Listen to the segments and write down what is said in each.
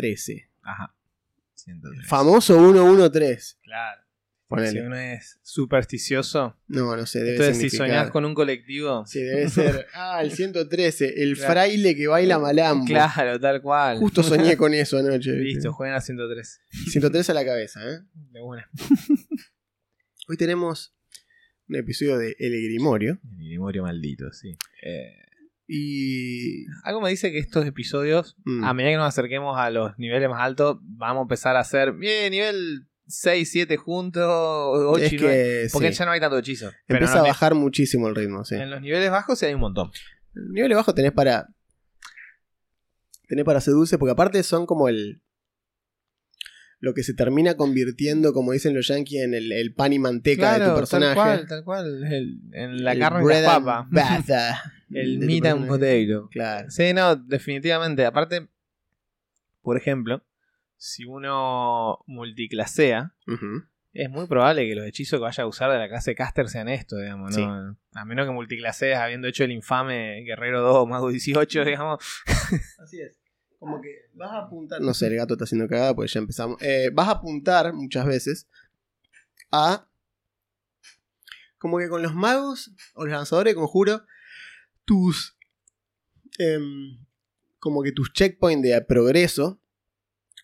113. Ajá. 103. Famoso 113. Claro. Ponele. Si uno es supersticioso. No, no sé, debe Entonces, si soñás con un colectivo. Sí, debe ser. Ah, el 113, el Claro. fraile que baila malambo. Claro, tal cual. Justo soñé con eso anoche. Listo, jueguen a 103. 113 a la cabeza, ¿eh? De una. Hoy tenemos un episodio de El Grimorio. El Grimorio maldito, sí. Eh, Y. algo me dice que estos episodios, Mm. a medida que nos acerquemos a los niveles más altos, vamos a empezar a hacer, bien, nivel 6, 7 juntos, 8 es y 9. que. Porque sí, ya no hay tanto hechizo. Empieza en a los, bajar muchísimo el ritmo, sí. en los niveles bajos sí hay un montón. El nivel bajo tenés para. Tenés para seduce, porque aparte son como el. Lo que se termina convirtiendo, como dicen los yankees, en el, el pan y manteca de tu personaje. tal cual, tal cual. El- en la El carne y la papa. El meat and potato. Claro. Sí, no, definitivamente. Aparte, por ejemplo, si uno multiclasea, es muy probable que los hechizos que vaya a usar de la clase caster sean esto, digamos, ¿no? A menos que multiclasees habiendo hecho el infame Guerrero 2 Mago 18, digamos. Así es. Como que vas a apuntar. No sé, el gato está haciendo cagada porque ya empezamos. Eh, vas a apuntar muchas veces a. Como que con los magos o los lanzadores de conjuro, tus. em, como que tus checkpoints de progreso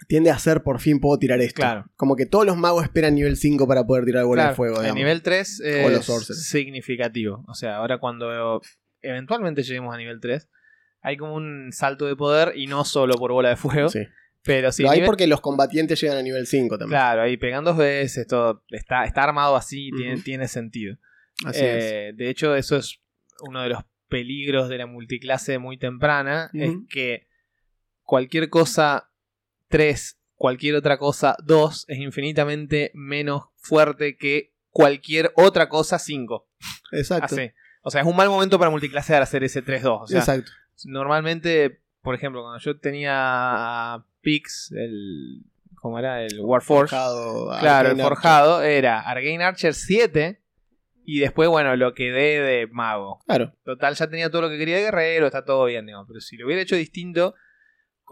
tiende a ser por fin puedo tirar esto. Claro. Como que todos los magos esperan nivel 5 para poder tirar bola de fuego. el digamos. nivel 3 O los es significativo. O sea, ahora cuando eventualmente lleguemos a nivel 3, hay como un salto de poder y no solo por bola de fuego. Sí. Pero sí, Lo hay nivel- porque los combatientes llegan a nivel 5 también. Claro, ahí pegan dos veces, todo. Está, está armado así, tiene, Ujú. tiene sentido. Así es. Eh, De hecho, eso es uno de los peligros de la multiclase muy temprana. Es Ujú. que cualquier cosa 3, cualquier otra cosa 2 es infinitamente menos fuerte que cualquier otra cosa 5. Exacto. Así. O sea, es un mal momento para multiclasear hacer ese 3-2. O sea, Exacto. normalmente, por ejemplo, cuando yo tenía a Pix, el. ¿Cómo era? El Warforge. Forjado, Claro, el Arcane forjado era Arcane Archer 7 y después, bueno, lo que dé de mago. Claro. Total, ya tenía todo lo que quería de guerrero, está todo bien, digamos. Pero si lo hubiera hecho distinto,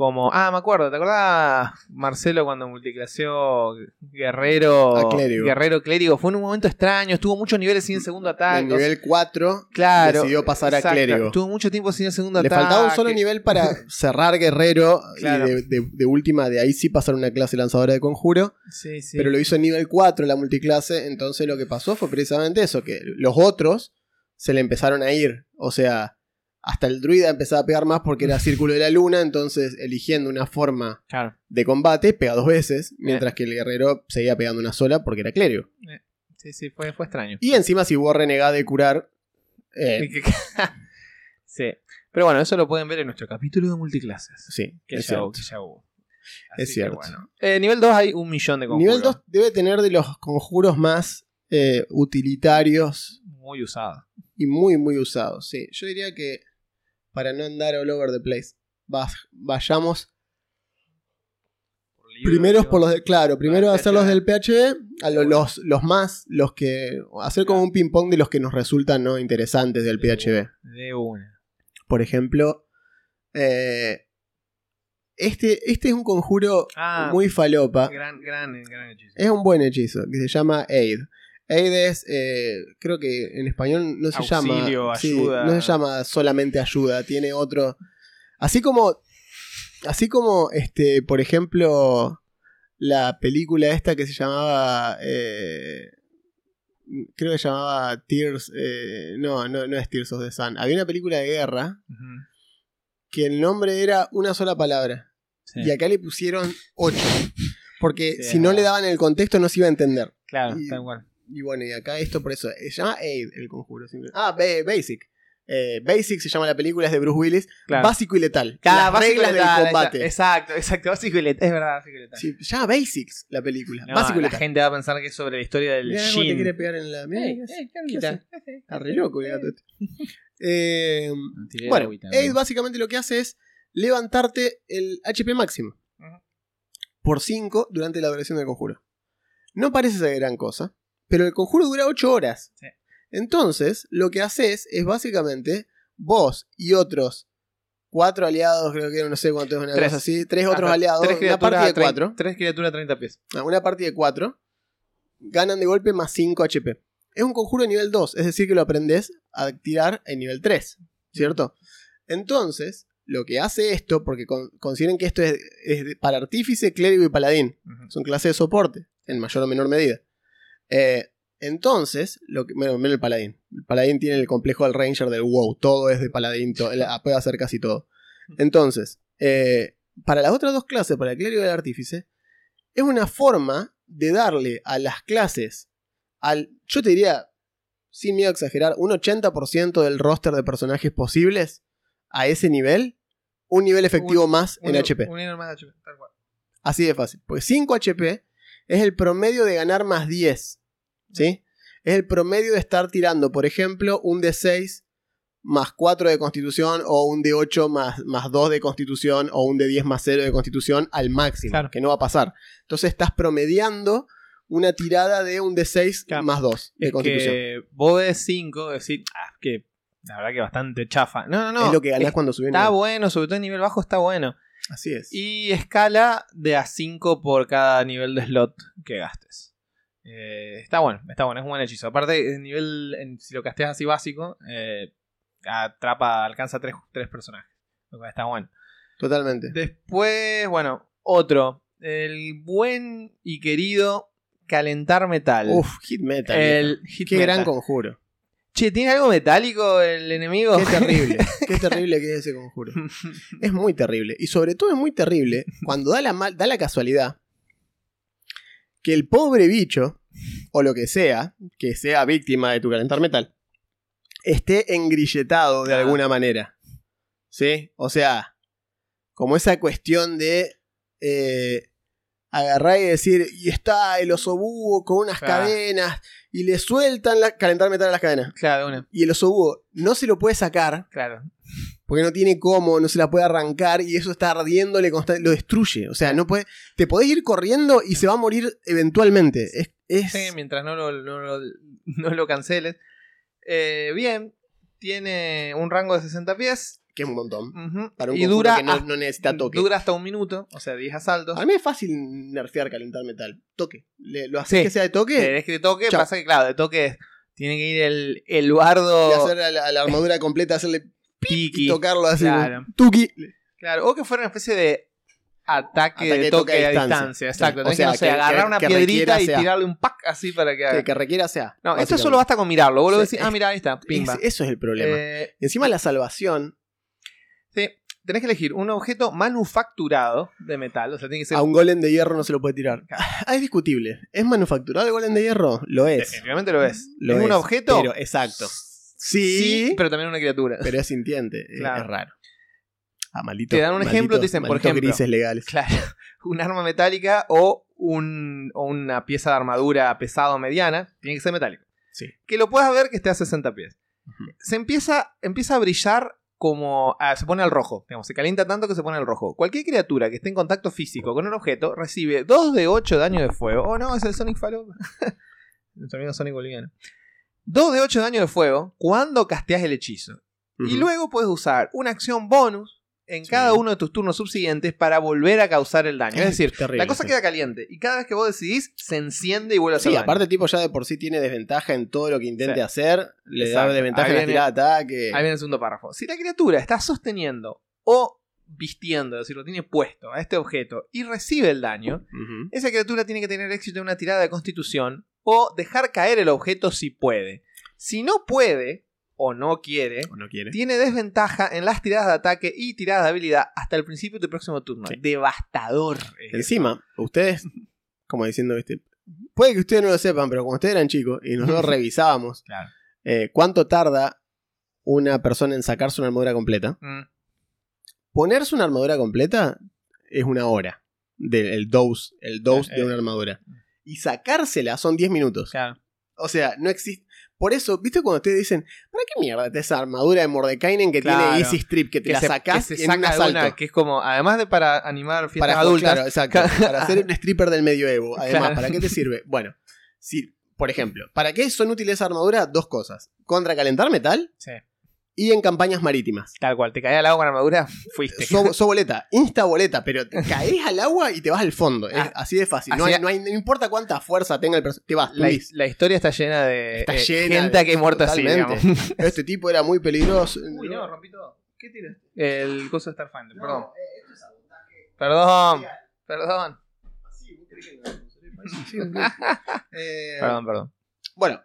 como. Ah, me acuerdo, ¿te acordás, Marcelo, cuando multiclaseó guerrero. A clérigo. Guerrero clérigo? Fue en un momento extraño, estuvo muchos niveles sin el segundo ataque. En sea, nivel 4 claro. decidió pasar a clérigo. Estuvo mucho tiempo sin el segundo le ataque. faltaba un solo nivel para cerrar guerrero Claro. y de, de- de última de ahí sí pasar una clase lanzadora de conjuro, Sí, sí. pero lo hizo en nivel 4 la multiclase, entonces lo que pasó fue precisamente eso, que los otros se le empezaron a ir, o sea, hasta el druida empezaba a pegar más porque era círculo de la luna, entonces eligiendo una forma Claro. de combate pega dos veces, mientras que el guerrero seguía pegando una sola porque era clérigo. Sí, sí, fue, fue extraño. Y encima si vos renegás de curar, eh, sí. Pero bueno, eso lo pueden ver en nuestro capítulo de multiclases. sí, Que, es ya, cierto. que ya hubo. Es cierto. bueno. Eh, nivel 2 hay un millón de conjuros. Nivel 2 debe tener de los conjuros más eh, utilitarios Muy usado. y muy, muy usados. Sí, yo diría que para no andar all over the place, va- vayamos primeros por los de. Claro, primero Ah, hacer los del PHB, a lo- los, los más, los que. Hacer como un ping-pong de los que nos resultan ¿no? interesantes del PHB. De una. Por ejemplo, eh, este, este es un conjuro Ah, muy falopa. gran, gran, gran hechizo. Es un buen hechizo que se llama Aid. Aid es, eh, creo que en español no se Auxilio, llama. sí, ayuda. no se llama solamente ayuda, tiene otro. Así como. Así como, este, por ejemplo, la película esta que se llamaba. eh, creo que se llamaba Tears. eh, no, no, no es Tears of the Sun. Había una película de guerra que el nombre era una sola palabra. Sí. Y acá le pusieron ocho. Porque Sí, si no le verdad. daban el contexto no se iba a entender. Claro, y- tal cual. Y bueno, y acá esto por eso. Se llama Aid el conjuro. simple- Ah, ba- Basic. Eh, Basic se llama la película, es de Bruce Willis. Claro. Básico y letal. Cada las reglas letal, del combate. Exacto, exacto. Básico y letal. Es verdad, básico y letal. Sí, se llama Basics la película. No, Básico y la letal. gente va a pensar que es sobre la historia del Mirá cómo te Shin. quiere pegar en la. Mirá, Ey, ¿qué hace? ey, ¿qué ¿Qué hace? hace? Está re loco el gato este. Eh, bueno, agüita, Aid ¿no? básicamente lo que hace es levantarte el HP máximo por 5 durante la duración del conjuro. No parece ser gran cosa, pero el conjuro dura 8 horas. Sí. Entonces, lo que haces es básicamente vos y otros cuatro aliados, creo que no sé cuánto es una Tres. cosa así, tres otros Ajá, aliados, tres una partida de 4, Tres criaturas a 30 pies. una partida de 4, ganan de golpe más 5 HP. Es un conjuro de nivel 2, es decir, que lo aprendes a tirar en nivel 3, ¿cierto? Entonces, lo que hace esto, porque con- consideren que esto es, para artífice, clérigo y paladín, son clases de soporte, en mayor o menor medida. Eh, entonces, lo que, bueno, menos el paladín. El paladín tiene el complejo del ranger del wow, todo es de paladín, to- él puede hacer casi todo. Entonces, eh, para las otras dos clases, para el clérigo y el artífice, es una forma de darle a las clases, al, yo te diría, sin miedo a exagerar, un 80% del roster de personajes posibles a ese nivel, un nivel efectivo más en HP. Un nivel más de HP, tal cual. Así de fácil. Porque 5 HP es el promedio de ganar más 10. ¿Sí? Es el promedio de estar tirando, por ejemplo, un D6 más 4 de constitución o un D8 más, más 2 de constitución o un D10 más 0 de constitución al máximo, Claro. que no va a pasar. Entonces estás promediando una tirada de un D6 Claro. más 2 de Es constitución. que vos de 5, decir, ah, que la verdad que bastante chafa. No, no, no. es lo que ganás es- cuando subís Está nivel. bueno, sobre todo en nivel bajo está bueno. Así es. Y escala de a 5 por cada nivel de slot que gastes. Eh, está bueno, está bueno, es un buen hechizo. Aparte, el nivel, en- si lo casteas así básico, eh, atrapa, alcanza 3 tres, personajes. Lo cual está bueno. Totalmente. Después, bueno, otro. El buen y querido calentar metal. Uf, hit metal. el hit Qué metal. gran conjuro. Che, ¿tiene algo metálico el enemigo? Qué terrible. Qué terrible que es ese conjuro. Es muy terrible. Y sobre todo es muy terrible cuando da la, mal- da la casualidad que el pobre bicho, o lo que sea, que sea víctima de tu calentar metal, esté engrilletado de Ah. alguna manera. ¿Sí? O sea, como esa cuestión de eh, agarrar y decir, y está el oso búho con unas Claro. cadenas, y le sueltan la, calentar metal a las cadenas. Claro, una. Y el oso búho no se lo puede sacar Claro. Porque no tiene cómo, no se la puede arrancar y eso está ardiéndole constantemente, lo destruye. O sea, no puede, te podés ir corriendo y se va a morir eventualmente. Es, es- Sí, mientras no lo, no lo, no lo canceles. Eh, bien, tiene un rango de 60 pies. que es un montón. Para un y dura, que no, hasta- no necesita toque. dura hasta un minuto, o sea, 10 asaltos. A mí es fácil nerfear calentar metal. Toque. Le- lo haces Sí. que sea de toque Querés que de toque, Chao. pasa que, claro, de toque tiene que ir el, el bardo y hacer a la, a la armadura completa, hacerle y tocarlo así. Claro. Tuki. Claro, o que fuera una especie de ataque, Ataque de toque, a distancia. distancia. Exacto. O sea, que, no sé, que- agarrar una que piedrita y sea. tirarle un pack así para que haga. Que, requiera sea. no, esto solo basta con mirarlo. Vos lo decís, ah, mira, ahí está, pimba. Es- eso es el problema. Eh, encima la salvación Sí, tenés que elegir un objeto manufacturado de metal. O sea, tiene que ser. a un golem de hierro no se lo puede tirar. Ah, es discutible. ¿Es manufacturado el golem de hierro? Lo es. Definitivamente lo es. Lo es un objeto. pero- exacto. Sí, pero también una criatura. pero es sintiente. es- Claro. Es raro. Ah, maldito. Te dan un ejemplo, te dicen, por ejemplo, grises legales. Claro, un arma metálica o, un, o una pieza de armadura pesada o mediana, tiene que ser metálico. Sí. Que lo puedas ver que esté a 60 pies. Se empieza, empieza a brillar como... ah, se pone al rojo, digamos, se calienta tanto que se pone al rojo. Cualquier criatura que esté en contacto físico con un objeto recibe 2 de 8 daño de fuego. Oh no, es el Sonic Fallout. Nuestro amigo Sonic Boliviano. 2 de 8 daño de fuego cuando casteas el hechizo. Y luego puedes usar una acción bonus en Sí. cada uno de tus turnos subsiguientes para volver a causar el daño. Es decir, terrible, la cosa sí. queda caliente y cada vez que vos decidís se enciende y vuelve a hacer Sí, daño. aparte, tipo, ya de por sí tiene desventaja en todo lo que intente Sí. hacer. Le Exacto. da desventaja Ahí en la tirada de ataque. Ahí viene el segundo párrafo. Si la criatura está sosteniendo o vistiendo, es decir, lo tiene puesto a este objeto y recibe el daño, esa criatura tiene que tener éxito en una tirada de constitución o dejar caer el objeto si puede. Si no puede o no quiere, O no quiere. tiene desventaja en las tiradas de ataque y tiradas de habilidad hasta el principio de tu próximo turno. Sí. Devastador. Encima, ustedes, como diciendo, ¿viste? Puede que ustedes no lo sepan, pero cuando ustedes eran chicos y nosotros revisábamos Claro. eh, cuánto tarda una persona en sacarse una armadura completa. Mm, Ponerse una armadura completa es una hora. Del dose, el dose Eh, de eh. una armadura. Y sacársela son 10 minutos. claro. O sea, no existe. Por eso, ¿viste cuando ustedes dicen, ¿para qué mierda es esa armadura de Mordekainen que Claro. tiene Easy Strip? Que te Que la se, sacás que se en un saca asalto. una, que es como, además de para animar fiestas para adultas, Claro, exacto. para ser un stripper del medioevo. Además, Claro. ¿para qué te sirve? Bueno, si, por ejemplo, ¿para qué son útiles esa armadura? Dos cosas. Contra calentar metal Sí, y en campañas marítimas. tal cual, te caía al agua con armadura, fuiste. So, so boleta, insta boleta, pero te caes al agua y te vas al fondo. Es Ah, así de fácil. No, así- hay- no, hay- no importa cuánta fuerza tenga el personaje, te vas, la, la historia está llena de Está eh, llena gente de- que hay muerto así. Este tipo era muy peligroso. Uy, no, rompí todo. ¿Qué tiraste? El coso de Starfinder, perdón. No, eh, esto es sabotaje. Perdón, perdón. Sí, vos que. Eh, Perdón, perdón. Bueno,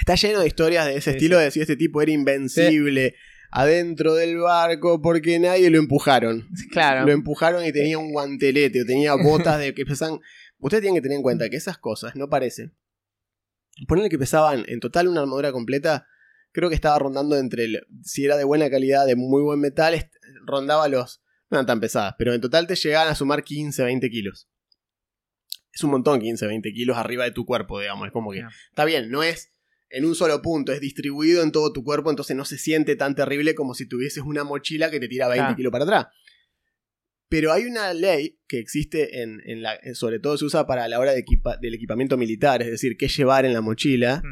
está lleno de historias de ese Sí, estilo, de decir este tipo era invencible adentro del barco porque nadie lo empujaron. Claro. Lo empujaron y tenía un guantelete o tenía botas de que pesan. Ustedes tienen que tener en cuenta que esas cosas no parecen. Ponerle que pesaban en total una armadura completa, creo que estaba rondando entre. el- si era de buena calidad, de muy buen metal, rondaba los. No eran tan pesadas, pero en total te llegaban a sumar 15, 20 kilos. Es un montón 15, 20 kilos arriba de tu cuerpo, digamos. Es como que. Está bien, no es en un solo punto, es distribuido en todo tu cuerpo, entonces no se siente tan terrible como si tuvieses una mochila que te tira 20 Claro. kilos para atrás. Pero hay una ley que existe en, en la. sobre todo se usa para la hora de equipa- del equipamiento militar, es decir, qué llevar en la mochila,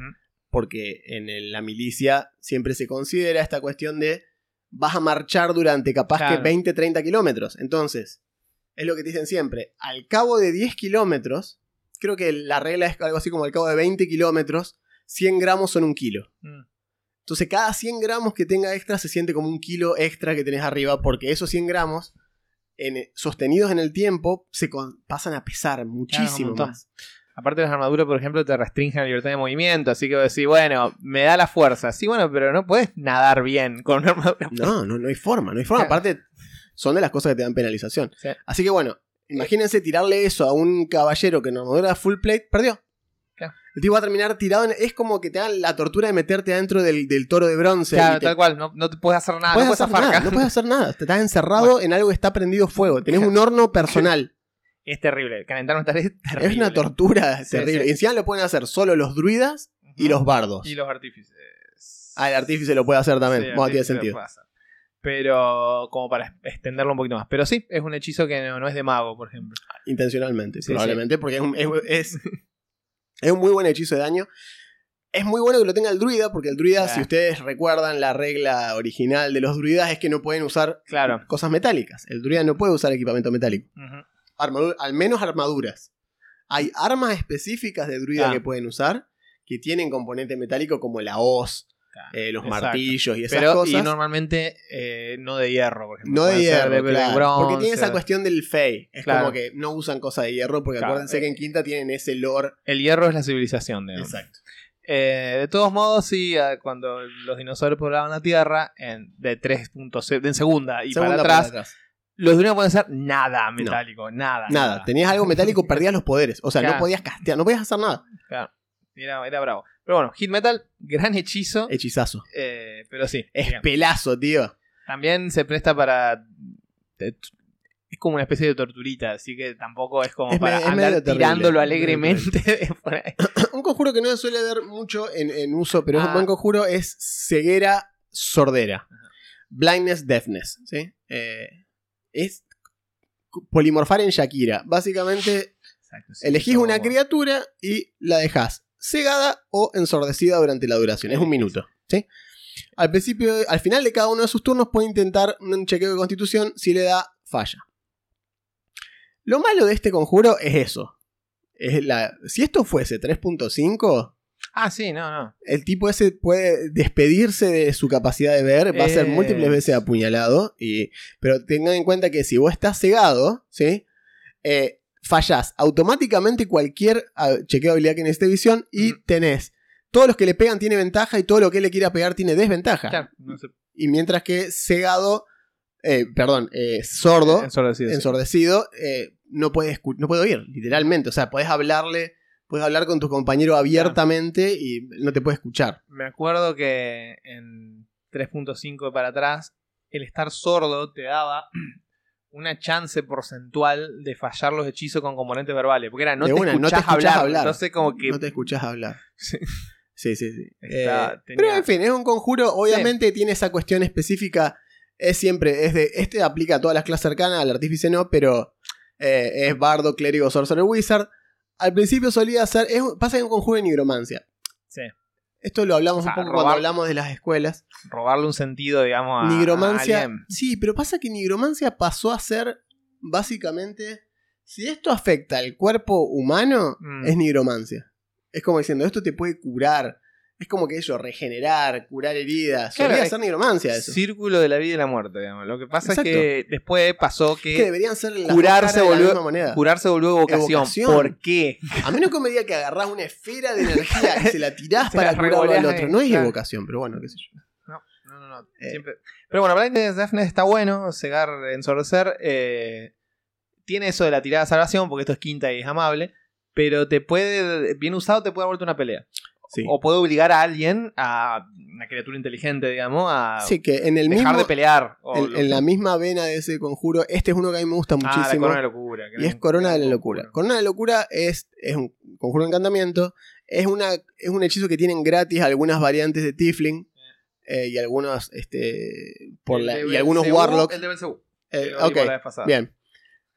porque en el- la milicia siempre se considera esta cuestión de vas a marchar durante capaz Claro. que 20, 30 kilómetros. Entonces, es lo que te dicen siempre, al cabo de 10 kilómetros, creo que la regla es algo así como al cabo de 20 kilómetros, 100 gramos son un kilo. Mm. Entonces cada 100 gramos que tenga extra se siente como un kilo extra que tenés arriba, porque esos 100 gramos, en- sostenidos en el tiempo, se con- pasan a pesar muchísimo más. Aparte las armaduras, por ejemplo, te restringen la libertad de movimiento, así que vos decís, bueno, me da la fuerza. Sí, bueno, pero no puedes nadar bien con una armadura. No, no, no hay forma, no hay forma. Aparte, son de las cosas que te dan penalización. Sí. Así que bueno, imagínense tirarle eso a un caballero que en armadura full plate, perdió. Claro. El tipo va a terminar tirado. en- es como que te hagan la tortura de meterte adentro del, del toro de bronce. Claro, te- tal cual, no, no te puedes hacer nada, puedes no puedes hacer nada, acá. no puedes hacer nada. Te estás encerrado en algo que está prendido fuego. Tenés un horno personal. Es terrible, calentar una tarea es terrible. es una tortura Sí, terrible. sí. Y encima lo pueden hacer solo los druidas y los bardos. Y los artífices. Ah, el artífice lo puede hacer también. Sí, Bueno, tiene sentido. Pero como para extenderlo un poquito más. Pero sí, es un hechizo que no, no es de mago, por ejemplo. Intencionalmente, Sí, probablemente, porque es un, es, es- es un muy buen hechizo de daño. Es muy bueno que lo tenga el druida, porque el druida, Ah. si ustedes recuerdan la regla original de los druidas, es que no pueden usar Claro. cosas metálicas. El druida no puede usar equipamiento metálico. Al menos armaduras. Hay armas específicas de druida Ah. que pueden usar que tienen componente metálico como la hoz, eh, los exacto. martillos y esas Pero, cosas. y normalmente eh, no de hierro, por ejemplo. No de hierro, de- de claro, bronce. porque tiene esa cuestión del fey. Es Claro. como que no usan cosas de hierro, porque Claro, acuérdense eh. que en quinta tienen ese lore. El hierro es la civilización, digamos. Exacto. Eh, de todos modos, sí, cuando los dinosaurios poblaban la Tierra, en, de 3.0, en segunda y Segunda para atrás, los druidas no pueden ser nada metálico, nada. Nada, tenías algo metálico, perdías los poderes. O sea, no podías castear, no podías hacer nada. Claro, era, era bravo. Pero bueno, Hit Metal, gran hechizo, Hechizazo. eh, pero sí. Es digamos. pelazo, tío. También se presta para... Es como una especie de torturita, así que tampoco es como Es para andar medio terrible, tirándolo alegremente. Un conjuro que no se suele ver mucho en, en uso, pero es un Ah. buen conjuro, es ceguera sordera. Blindness, deafness. ¿sí? Eh, es polimorfar en Shakira. Básicamente, Exacto, sí, elegís como- una criatura y la dejás cegada o ensordecida durante la duración. Es un minuto. ¿sí? Al principio, al final de cada uno de sus turnos puede intentar un chequeo de constitución. Si le da, falla. Lo malo de este conjuro es eso. Es la, si esto fuese 3.5, Ah, sí, no, no. el tipo ese puede despedirse de su capacidad de ver, va a ser Eh. múltiples veces apuñalado. Y, pero tengan en cuenta que si vos estás cegado, ¿sí? Eh, fallás automáticamente cualquier ah, chequeo de habilidad que necesite visión y tenés. Todos los que le pegan tiene ventaja y todo lo que él le quiera pegar tiene desventaja. Claro, no sé. Y mientras que cegado, eh, perdón, eh, sordo, Ensordecido, sí. ensordecido, eh, no, puede no puede oír, literalmente. O sea, podés hablarle, puedes hablar con tu compañero abiertamente y no te puede escuchar. Me acuerdo que en 3.5 para atrás, el estar sordo te daba una chance porcentual de fallar los hechizos con componentes verbales. Porque era, no, De te, una, no te escuchás escuchás hablar, hablar. Entonces, como que. No te escuchás hablar. Sí. Sí, sí, sí. Está- Eh, tenía- Pero en fin, es un conjuro, obviamente tiene esa cuestión específica. Es siempre, es de, este aplica a todas las clases cercanas, al artífice no, pero eh, es bardo, clérigo, sorcerer, wizard. Al principio solía ser, es, pasa que es un conjuro de nigromancia. Esto lo hablamos O sea, un poco robar- cuando hablamos de las escuelas. robarle un sentido, digamos, a. Nigromancia. a. Sí, pero pasa que nigromancia pasó a ser básicamente. Si esto afecta al cuerpo humano, Mm. es nigromancia. Es como diciendo, esto te puede curar. Es como que ello, regenerar, curar heridas. Claro, Solía ser nigromancia eso. Círculo de la vida y la muerte, digamos. Lo que pasa Exacto. es que después pasó que que deberían ser las curarse de la volvió- misma moneda. curarse volvió vocación. Evocación. ¿Por qué? A mí no me diga que agarrás una esfera de energía y se la tirás Se para la curarlo al otro. ahí, No es claro. evocación, pero bueno, qué sé yo. No, no, no. no. Eh. Siempre- Pero bueno, Blindness Daphne está bueno. Cegar, ensordecer. eh, tiene eso de la tirada de salvación, porque esto es quinta y es amable. Pero te puede, bien usado, te puede dar vuelta una pelea. Sí. O puede obligar a alguien, a una criatura inteligente, digamos, a Sí, que en el dejar mismo. de pelear. o En, la misma vena de ese conjuro, este es uno que a mí me gusta Ah, la muchísimo. corona de locura. y es Corona de la Locura. conjuro. Corona de la Locura es, es un conjuro de encantamiento. Es, una, es un hechizo que tienen gratis algunas variantes de Tifling. eh, y algunos. Este, por la- y algunos Warlocks. El de Belzebú. eh, ok, la bien.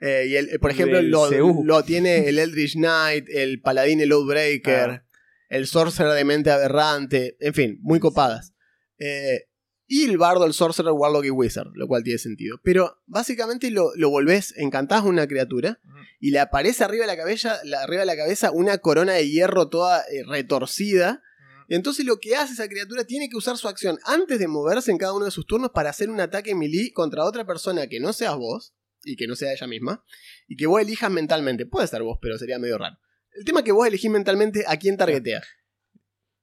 Eh, y el- por ejemplo, lo tiene el Eldritch Knight, el Paladín, el Outbreaker, Ah. El Sorcerer de Mente Aberrante. En fin, muy copadas. Eh, y el Bardo, el Sorcerer, Warlock y Wizard, lo cual tiene sentido. Pero básicamente lo, lo volvés, encantás a una criatura y le aparece arriba de la cabeza, la- arriba de la cabeza una corona de hierro toda eh, retorcida. Y entonces lo que hace esa criatura tiene que usar su acción antes de moverse en cada uno de sus turnos para hacer un ataque melee contra otra persona que no seas vos y que no sea ella misma y que vos elijas mentalmente. Puede ser vos, pero sería medio raro. El tema es que vos elegís mentalmente a quién targetea.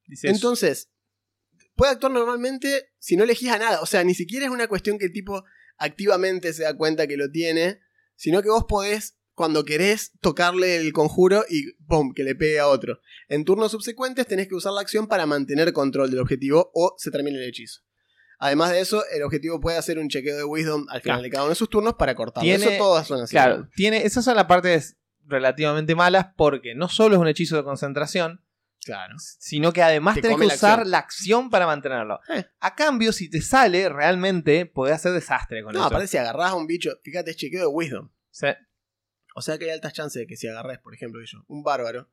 Dice eso. Entonces, puede actuar normalmente si no elegís a nada. O sea, ni siquiera es una cuestión que el tipo activamente se da cuenta que lo tiene, sino que vos podés, cuando querés, tocarle el conjuro y ¡pum! que le pegue a otro. En turnos subsecuentes tenés que usar la acción para mantener control del objetivo o se termina el hechizo. Además de eso, el objetivo puede hacer un chequeo de Wisdom al final Claro. de cada uno de sus turnos para cortarlo. Tiene- Eso todas son así. Claro, tiene, esas son las partes relativamente malas porque no solo es un hechizo de concentración, Claro. sino que además Te tenés que la usar acción. la acción para mantenerlo. Eh. A cambio, si te sale, realmente podés hacer desastre con No, eso. aparte si agarrás a un bicho, fíjate, es chequeo de Wisdom. Sí. O sea que hay altas chances de que si agarres, por ejemplo, yo, un bárbaro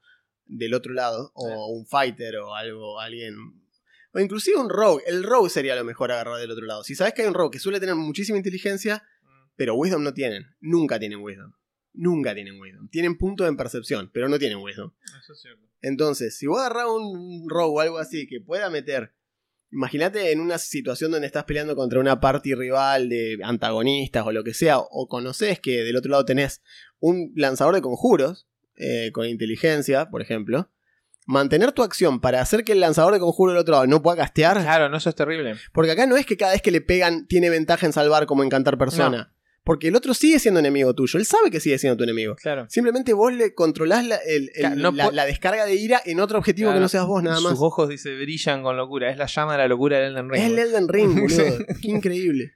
del otro lado, o un fighter, o algo, alguien. O inclusive un rogue. El rogue sería lo mejor agarrar del otro lado. Si sabes que hay un rogue que suele tener muchísima inteligencia, pero wisdom no tienen. Nunca tienen wisdom. Nunca tienen wisdom. Tienen punto en percepción, pero no tienen wisdom. Eso es cierto. Entonces, si vos agarrás un rogue o algo así que pueda meter. Imagínate en una situación donde estás peleando contra una party rival de antagonistas o lo que sea, o conoces que del otro lado tenés un lanzador de conjuros eh, con inteligencia, por ejemplo. Mantener tu acción para hacer que el lanzador de conjuro del otro lado no pueda castear. Claro, no, eso es terrible. Porque acá no es que cada vez que le pegan tiene ventaja en salvar como encantar persona. Porque el otro sigue siendo enemigo tuyo. Él sabe que sigue siendo tu enemigo. Claro. Simplemente vos le controlás la, el- el- Claro, no la- po- la descarga de ira en otro objetivo Claro. que no seas vos nada más. Sus ojos, dice, brillan con locura. Es la llama de la locura del Elden Ring. Es el Elden Ring, boludo. Qué increíble.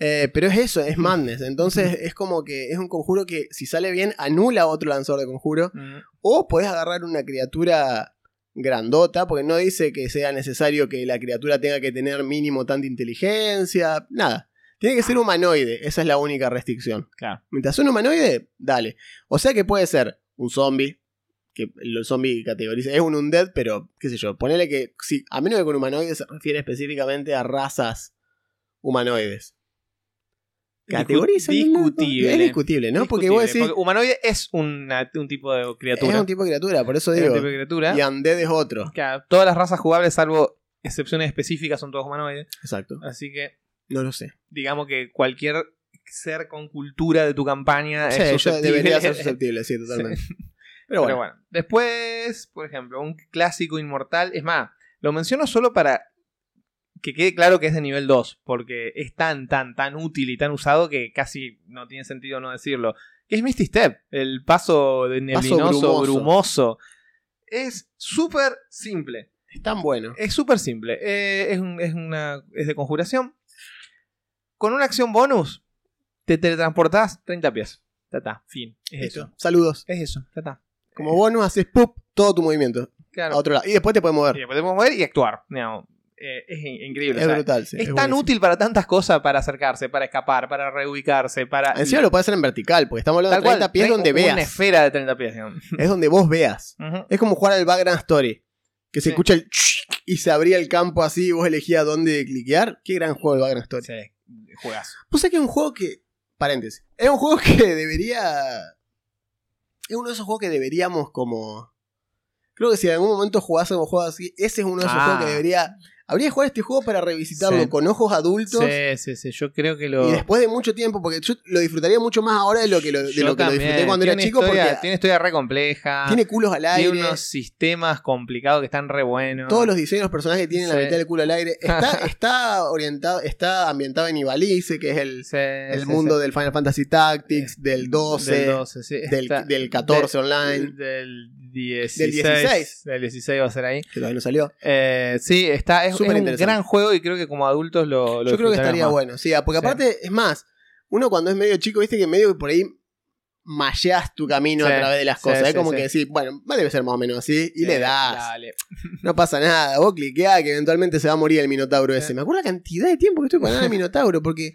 Eh, pero es eso, es madness. Entonces es como que es un conjuro que si sale bien anula otro lanzador de conjuro. Mm. O podés agarrar una criatura grandota, porque no dice que sea necesario que la criatura tenga que tener mínimo tanta inteligencia. Nada. Tiene que ser humanoide, esa es la única restricción. Claro. Mientras sea un humanoide, dale. O sea que puede ser un zombie, que el zombie categoriza, es un undead, pero qué sé yo, ponele que, sí, a menos que con humanoide se refiere específicamente a razas humanoides. Categoriza. Discutible. Es discutible, ¿no? Porque vos decís, humanoide es una- un tipo de criatura. es un tipo de criatura, por eso Es un digo. tipo de criatura. Y undead es otro. Claro, todas las razas jugables, salvo excepciones específicas, son todos humanoides. Exacto. Así que, No lo sé. digamos que cualquier ser con cultura de tu campaña Sí, es susceptible. debería ser susceptible, sí, totalmente. Pero Pero bueno, bueno. Después, por ejemplo, un clásico inmortal. Es más, lo menciono solo para que quede claro que es de nivel 2. Porque es tan, tan, tan útil y tan usado que casi no tiene sentido no decirlo. Que es Misty Step, el paso de Paso neblinoso, brumoso. brumoso. Es súper simple. Es tan bueno. Es súper simple. Eh, es, un- es una, es de conjuración. Con una acción bonus, te teletransportás 30 pies. Ya está, fin. Es Listo. eso. Saludos. Es eso, ya está. Como bonus haces ¡pup! todo tu movimiento Claro. a otro lado. Y después te puedes mover. Y después podemos mover y actuar. digamos. Eh, es in- increíble. Es o sea, brutal. sí, es tan útil para tantas cosas, para acercarse, para escapar, para reubicarse, para... Encima lo puedes hacer en vertical, porque estamos hablando Tal de 30 cual, pies donde Una veas. esfera de 30 pies, digamos. Es donde vos veas. Es como jugar al background story. Que se Sí. escucha el y se abría el campo así y vos elegías dónde cliquear. Qué gran juego el background story. Sí, juegazo. Sabés que es un juego que. Paréntesis. Es un juego que debería. Es uno de esos juegos que deberíamos como. Creo que si en algún momento jugásemos juegos así, ese es uno de esos Ah. juegos que debería. Habría que jugar este juego para revisitarlo Sí. con ojos adultos. Sí, sí, sí. Yo creo que lo... Y después de mucho tiempo, porque yo lo disfrutaría mucho más ahora de lo que lo, de lo, que lo disfruté cuando era chico, historia- porque Tiene historia re compleja. tiene culos al aire. Tiene unos sistemas complicados que están re buenos. Todos los diseños de los personajes tienen la mitad del culo al aire. Está, está orientado, está ambientado en Ivalice, que es el, Sí, el mundo del Final Fantasy Tactics, del 12, Del 12, sí. del, Está- del 14 de- online, Del 16. Del 16. Del 16 va a ser ahí. que todavía no salió. Eh, sí, está, es, Súper es un interesante. gran juego y creo que como adultos lo, lo Yo creo que estaría más. bueno. Sí, porque Sí. aparte, es más, uno cuando es medio chico, viste que medio por ahí malleas tu camino Sí, a través de las sí, cosas. es sí, como que decís, bueno, debe ser más o menos así, y le das. Dale. No pasa nada, vos cliqueás que eventualmente se va a morir el Minotauro ese. Me acuerdo la cantidad de tiempo que estoy pagando al Minotauro, porque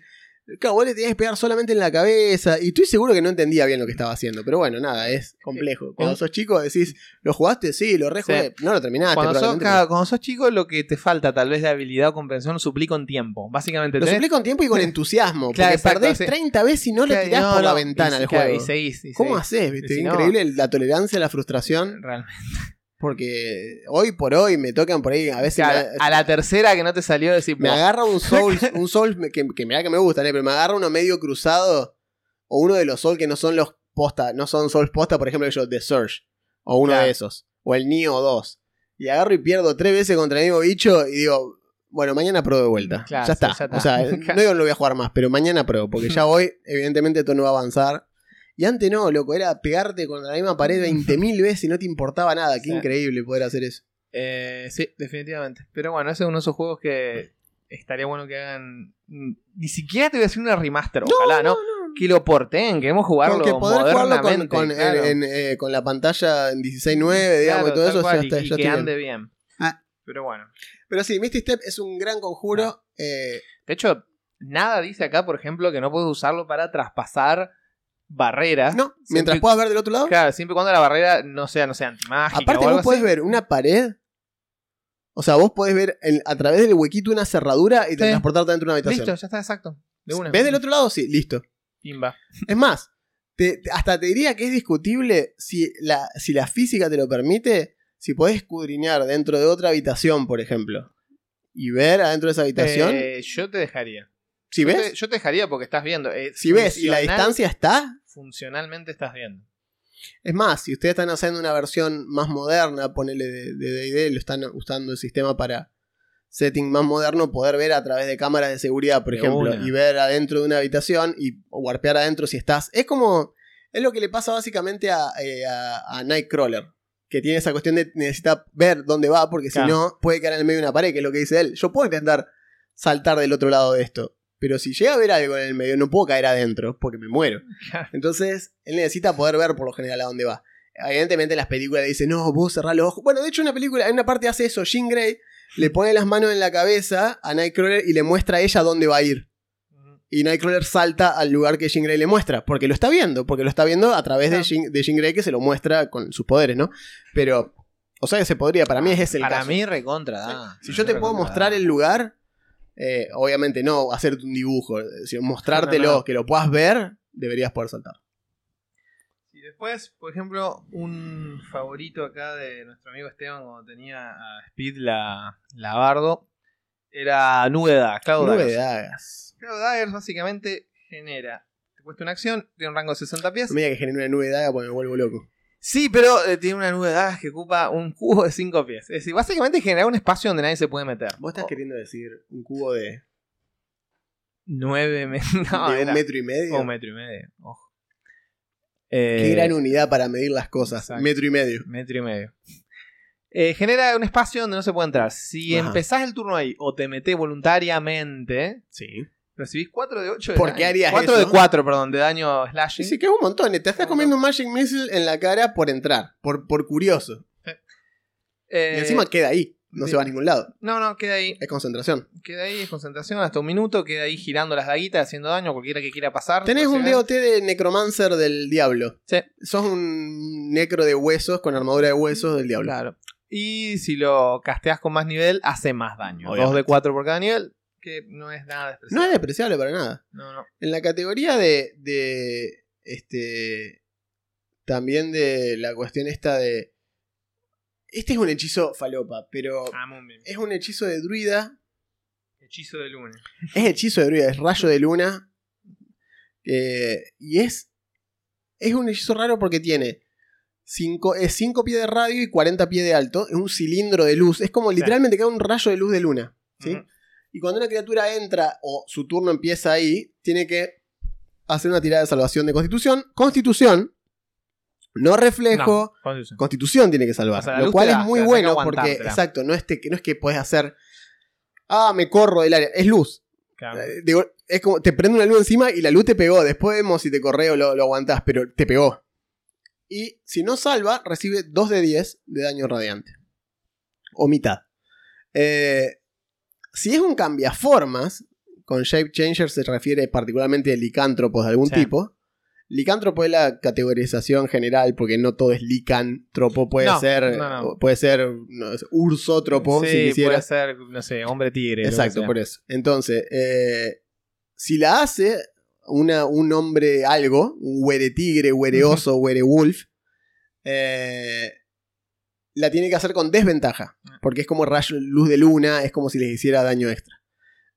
claro, vos le tenías que pegar solamente en la cabeza, y estoy seguro que no entendía bien lo que estaba haciendo, pero bueno, nada, es complejo. Cuando Eh, sos chico decís, ¿lo jugaste? Sí, lo rejugué. No lo terminaste, Cuando sos, claro, cuando sos chico, lo que te falta tal vez de habilidad o comprensión suplí con tiempo. Básicamente, Lo tenés- suplí con tiempo y con entusiasmo, Claro, porque exacto, perdés sí. 30 veces y no lo Claro, tirás no, por la ventana claro, juego. Y seguís, y ¿Cómo haces? ¿viste? Si no- Increíble la tolerancia a la frustración. Realmente. Porque hoy por hoy me tocan por ahí, a veces me- a la tercera que no te salió decir, me agarra un Soul, un Soul que, que mira que me gustan, eh, pero me agarra uno medio cruzado, o uno de los Soul que no son los posta, no son Souls posta, por ejemplo, yo, The Surge, o uno Claro. de esos, o el Nioh 2. Y agarro y pierdo tres veces contra el mismo bicho y digo, bueno, mañana pruebo de vuelta. Claro, ya, sí, está. ya está. O sea, no digo que lo voy a jugar más, pero mañana pruebo, porque ya hoy, evidentemente, esto no va a avanzar. Y antes no, loco, era pegarte contra la misma pared 20.000 veces y no te importaba nada. Qué Sí. increíble poder hacer eso. Eh, sí, definitivamente. Pero bueno, ese es uno de esos juegos que estaría bueno que hagan. mm, Ni siquiera te voy a decir una remaster, ojalá, ¿no? Que lo porten, queremos jugarlo Con que poder jugarlo con, modernamente. con, claro. en- en, eh, con la pantalla en 16.9, digamos, Claro, y todo eso, cual, ya está, y ya que bien. ande bien. Ah. Pero bueno. Pero sí, Misty Step es un gran conjuro. Ah. eh, De hecho, nada dice acá, por ejemplo, que no puedes usarlo para traspasar barreras. no, mientras Siempre- puedas ver del otro lado. Claro, siempre y cuando la barrera no sea, no sea antimágica Aparte, o algo vos podés así. ver una pared. O sea, vos podés ver en- a través del huequito una cerradura y Sí. transportarte dentro de una habitación. Listo, ya está, exacto. De una. ¿Ves del otro lado? Sí, listo. Pimba. Es más, te- te- hasta te diría que es discutible si la, si la física te lo permite, si podés escudriñar dentro de otra habitación, por ejemplo, y ver adentro de esa habitación. Eh, yo te dejaría. Si Yo ves, te, yo te dejaría porque estás viendo. eh, si ves y la distancia está. Funcionalmente estás viendo. Es más, si ustedes están haciendo una versión más moderna, ponele de D&D, lo están usando el sistema para setting más moderno, poder ver a través de cámaras de seguridad, por De ejemplo, una. y ver adentro de una habitación y warpear adentro si estás. Es como. Es lo que le pasa básicamente a, eh, a, a Nightcrawler. Que tiene esa cuestión de necesita ver dónde va, porque si no, puede quedar en el medio de una pared, que es lo que dice él. Yo puedo intentar saltar del otro lado de esto. Pero si llega a ver algo en el medio, no puedo caer adentro, porque me muero. Entonces, él necesita poder ver por lo general a dónde va. Evidentemente, las películas dicen, no, vos cerrá los ojos. Bueno, de hecho, una película, en una parte hace eso. Jean Grey le pone las manos en la cabeza a Nightcrawler y le muestra a ella dónde va a ir. Y Nightcrawler salta al lugar que Jean Grey le muestra, porque lo está viendo, porque lo está viendo a través de. Jean, de Jean Grey que se lo muestra con sus poderes, ¿no? Pero, o sea que se podría, para mí es ese el Para caso. mí, recontra, da. Si yo te puedo mostrar el lugar, eh, obviamente no hacerte un dibujo, sino mostrártelo, No, no. que lo puedas ver, deberías poder saltar. Y después, por ejemplo, un favorito acá de nuestro amigo Esteban cuando tenía a Speed la, la Bardo era Nube de Dagas, Cloud Nube de Daggers. dagas. Cloud Daggers básicamente genera, te cuesta una acción, tiene un rango de 60 pies. Diga que genere una nube de daga porque me vuelvo loco. Sí, pero eh, tiene una nube de dagas que ocupa un cubo de 5 pies. Es decir, básicamente genera un espacio donde nadie se puede meter. Vos estás Oh, queriendo decir un cubo de, Nueve metros. No, de era un metro y medio. un metro y medio. Ojo. Qué Eh, gran unidad para medir las cosas. exacto. Metro y medio. Metro y medio. Eh, genera un espacio donde no se puede entrar. Si Ajá. empezás el turno ahí o te metés voluntariamente, Sí. Recibís 4 de 8 de ¿Por daño. qué harías 4 eso? de 4, perdón, de daño slashing. Sí, que es un montón. Te estás comiendo un Magic Missile en la cara por entrar, por, por curioso. Eh, Y encima queda ahí, no se va a ningún lado. No, no, queda ahí. Es concentración. Queda ahí, es concentración hasta un minuto. Queda ahí girando las daguitas, haciendo daño a cualquiera que quiera pasar. Tenés un. DOT de Necromancer del diablo. Sí, Sos un necro de huesos con armadura de huesos del diablo. claro. Y si lo casteas con más nivel, hace más daño. 2 Obviamente. de 4 por cada nivel, que no es nada No despreciable. es despreciable para nada. No, no. En la categoría de, de. Este. También de la cuestión esta de. Este es un hechizo falopa, pero Ah, es un hechizo de druida. Hechizo de luna. Es hechizo de druida, es rayo de luna. eh, y es. Es un hechizo raro porque tiene 5 es 5 pies de radio y 40 pies de alto. Es un cilindro de luz. Es como literalmente cae un rayo de luz de luna. ¿sí? Y cuando una criatura entra o su turno empieza ahí, tiene que hacer una tirada de salvación de constitución. Constitución, no reflejo. No, constitución. Constitución tiene que salvar. O sea, la lo cual es muy bueno porque, exacto, no es, te- no es que puedes hacer. Ah, me corro del área. Es luz. Claro. Eh, digo, es como te prende una luz encima y la luz te pegó. Después vemos si te corre o lo, lo aguantás, pero te pegó. Y si no salva, recibe 2 de 10 de daño radiante. O mitad. Eh, si es un cambiaformas, con Shape Changer se refiere particularmente a licántropos de algún Sí. tipo. Licántropo es la categorización general, porque no todo es licántropo, puede No, ser. no, no. Puede ser ursótropo, sí, si puede ser, no sé, hombre tigre. Exacto, por eso. Entonces, eh, si la hace una, un hombre algo, un huere tigre, huere oso, huere wolf, eh, la tiene que hacer con desventaja. Porque es como rayo luz de luna, es como si les hiciera daño extra.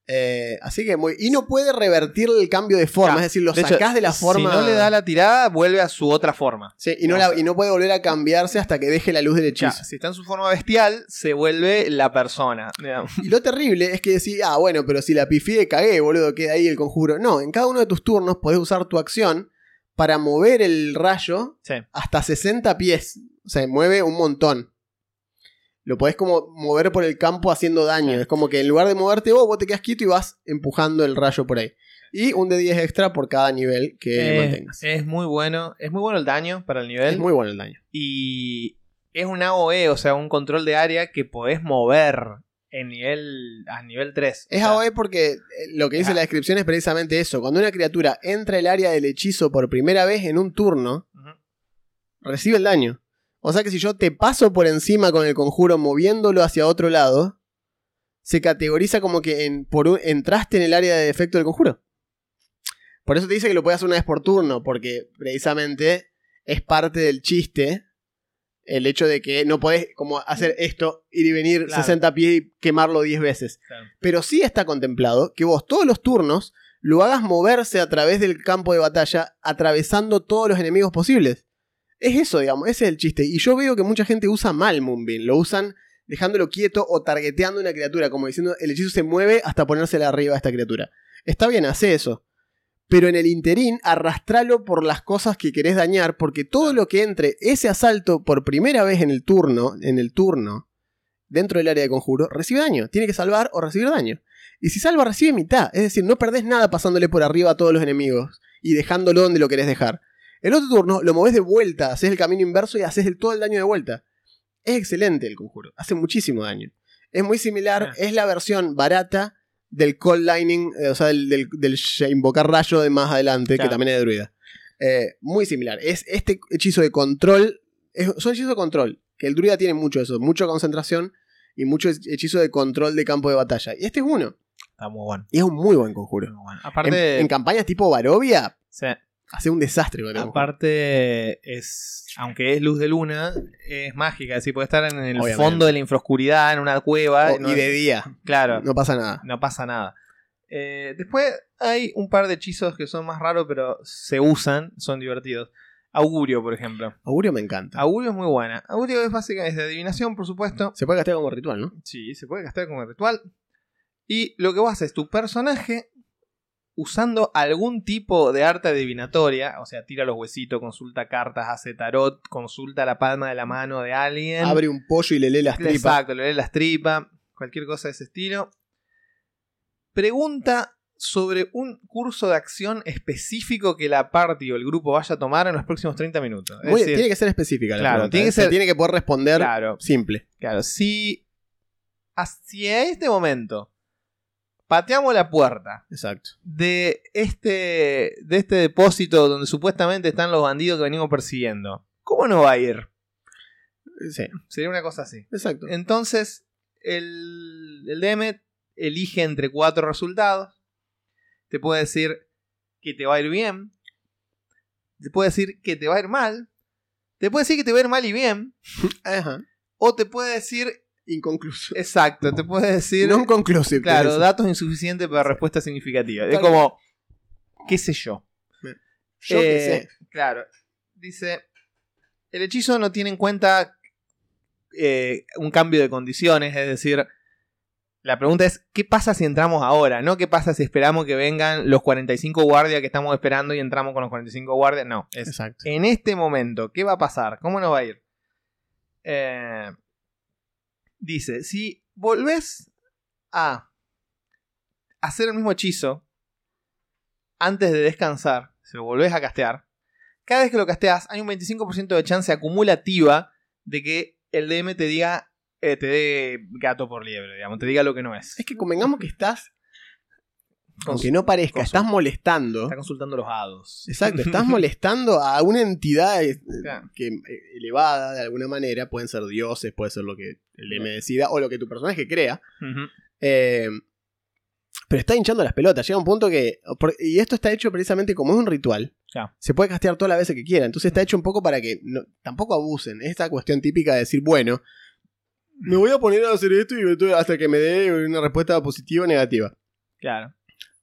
Eh, así que muy. Y no puede revertir el cambio de forma, Claro. es decir, lo De hecho, sacás de la forma. Si no le da la tirada, vuelve a su otra forma. Sí, y, no la- y no puede volver a cambiarse hasta que deje la luz del hechizo. Si está en su forma bestial, se vuelve la persona. digamos. Y lo terrible es que decís, ah, bueno, pero si la pifié, cagué, boludo, queda ahí el conjuro. No, en cada uno de tus turnos podés usar tu acción para mover el rayo Sí. hasta 60 pies. O sea, mueve un montón. Lo podés como mover por el campo haciendo daño. Es como que en lugar de moverte vos, vos te quedas quieto y vas empujando el rayo por ahí. Y un de 10 extra por cada nivel que Eh, mantengas. es muy bueno. Es muy bueno el daño para el nivel. Es muy bueno el daño. Y es un AOE, o sea, un control de área que podés mover en nivel, a nivel 3. Es AOE porque eh, lo que dice Ah. la descripción es precisamente eso. Cuando una criatura entra el área del hechizo por primera vez en un turno, recibe el daño. O sea que si yo te paso por encima con el conjuro moviéndolo hacia otro lado, se categoriza como que en- por un- entraste en el área de efecto del conjuro. Por eso te dice que lo puedes hacer una vez por turno, porque precisamente es parte del chiste el hecho de que no podés como hacer esto, ir y venir Claro. 60 pies y quemarlo 10 veces. Pero sí está contemplado que vos todos los turnos lo hagas moverse a través del campo de batalla, atravesando todos los enemigos posibles. Es eso, digamos, ese es el chiste. Y yo veo que mucha gente usa mal Moonbeam. Lo usan dejándolo quieto o targeteando una criatura, como diciendo el hechizo se mueve hasta ponérsela arriba a esta criatura. Está bien, hace eso. Pero en el interín, arrastralo por las cosas que querés dañar, porque todo lo que entre ese asalto por primera vez en el turno, en el turno, dentro del área de conjuro, recibe daño. Tiene que salvar o recibir daño. Y si salva, recibe mitad. Es decir, no perdés nada pasándole por arriba a todos los enemigos y dejándolo donde lo querés dejar. El otro turno lo movés de vuelta, haces el camino inverso y haces el- todo el daño de vuelta. Es excelente el conjuro, hace muchísimo daño. Es muy similar, Ah. es la versión barata del Cold Lightning, eh, o sea, del, del- del invocar rayo de más adelante, que también es de druida. Eh, muy similar. Es este hechizo de control. es- son hechizos de control. Que el druida tiene mucho eso, mucha concentración y mucho hechizo de control de campo de batalla. Y este es uno. Está muy bueno. Y es un muy buen conjuro. muy bueno. En, Aparte, en campañas tipo Barovia, sí, hace un desastre con aparte es, aunque es luz de luna, es mágica. Decir, puede estar en el Obviamente. fondo de la infraoscuridad, en una cueva. O- no- y de día. claro, No pasa nada. no pasa nada. Eh, después hay un par de hechizos que son más raros, pero se usan, son divertidos. Augurio, por ejemplo. Augurio me encanta. Augurio es muy buena. Augurio es básica, es de adivinación, por supuesto. Se puede gastar como ritual, ¿no? Sí, se puede gastar como ritual. Y lo que vos haces, tu personaje usando algún tipo de arte adivinatoria, o sea, tira los huesitos, consulta cartas, hace tarot, consulta la palma de la mano de alguien. Abre un pollo y le lee las tripas. Exacto, le lee las tripas, cualquier cosa de ese estilo. Pregunta sobre un curso de acción específico que la party o el grupo vaya a tomar en los próximos 30 minutos. Decir, tiene que ser específica la Claro, pregunta, tiene que ¿eh? Se tiene que poder responder Claro, simple. claro. Si hacia este momento pateamos la puerta Exacto. de este, de este depósito donde supuestamente están los bandidos que venimos persiguiendo, ¿cómo no va a ir? Sí, Sería una cosa así. exacto. Entonces, el, el DM elige entre cuatro resultados. Te puede decir que te va a ir bien. Te puede decir que te va a ir mal. Te puede decir que te va a ir mal y bien. Ajá. O te puede decir. Inconcluso. Exacto, te puede decir. No conclusive. claro, datos insuficientes para respuesta significativa. Es Tal como. ¿Qué sé yo? Yo qué Eh, sé. Claro. Dice. El hechizo no tiene en cuenta eh, un cambio de condiciones, es decir. La pregunta es, ¿qué pasa si entramos ahora? No qué pasa si esperamos que vengan los 45 guardias que estamos esperando y entramos con los 45 guardias. No, es Exacto. en este momento, ¿qué va a pasar? ¿Cómo nos va a ir? Eh, dice, si volvés a hacer el mismo hechizo antes de descansar, si lo volvés a castear, cada vez que lo casteas hay un 25% de chance acumulativa de que el DM te diga, eh, te dé gato por liebre, digamos, te diga lo que no es. Es que convengamos que estás, aunque no parezca, estás molestando. Está consultando los hados. Exacto, estás molestando a una entidad eh, Claro. que, eh, elevada de alguna manera. Pueden ser dioses, puede ser lo que el DM decida o lo que tu personaje crea. Ujú. Eh, pero está hinchando las pelotas. Llega un punto que. y esto está hecho precisamente como es un ritual. Claro. Se puede castear todas las veces que quiera. Entonces está hecho un poco para que no- tampoco abusen. Esta cuestión típica de decir, bueno, me voy a poner a hacer esto y hasta que me dé una respuesta positiva o negativa. Claro.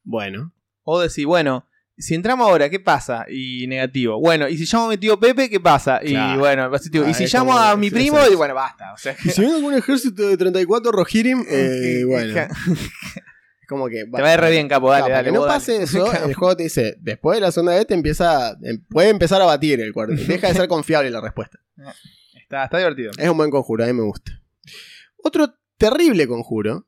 Bueno, O decir, bueno, si entramos ahora, ¿qué pasa? Y negativo. Bueno, y si llamo a mi tío Pepe, ¿qué pasa? Y Claro. bueno, positivo. Ah, y si es llamo a mi primo, y bueno, basta. O sea, y si viene algún ejército de 34 Rohirrim, eh, bueno, es como que. te va a ir re bien, capo, dale, Claro, dale. que no dale. pase eso, el juego te dice, después de la segunda vez te empieza, em- puede empezar a batir el cuarto. Deja de ser confiable la respuesta. Está, está divertido. Es un buen conjuro, a mí me gusta. Otro terrible conjuro,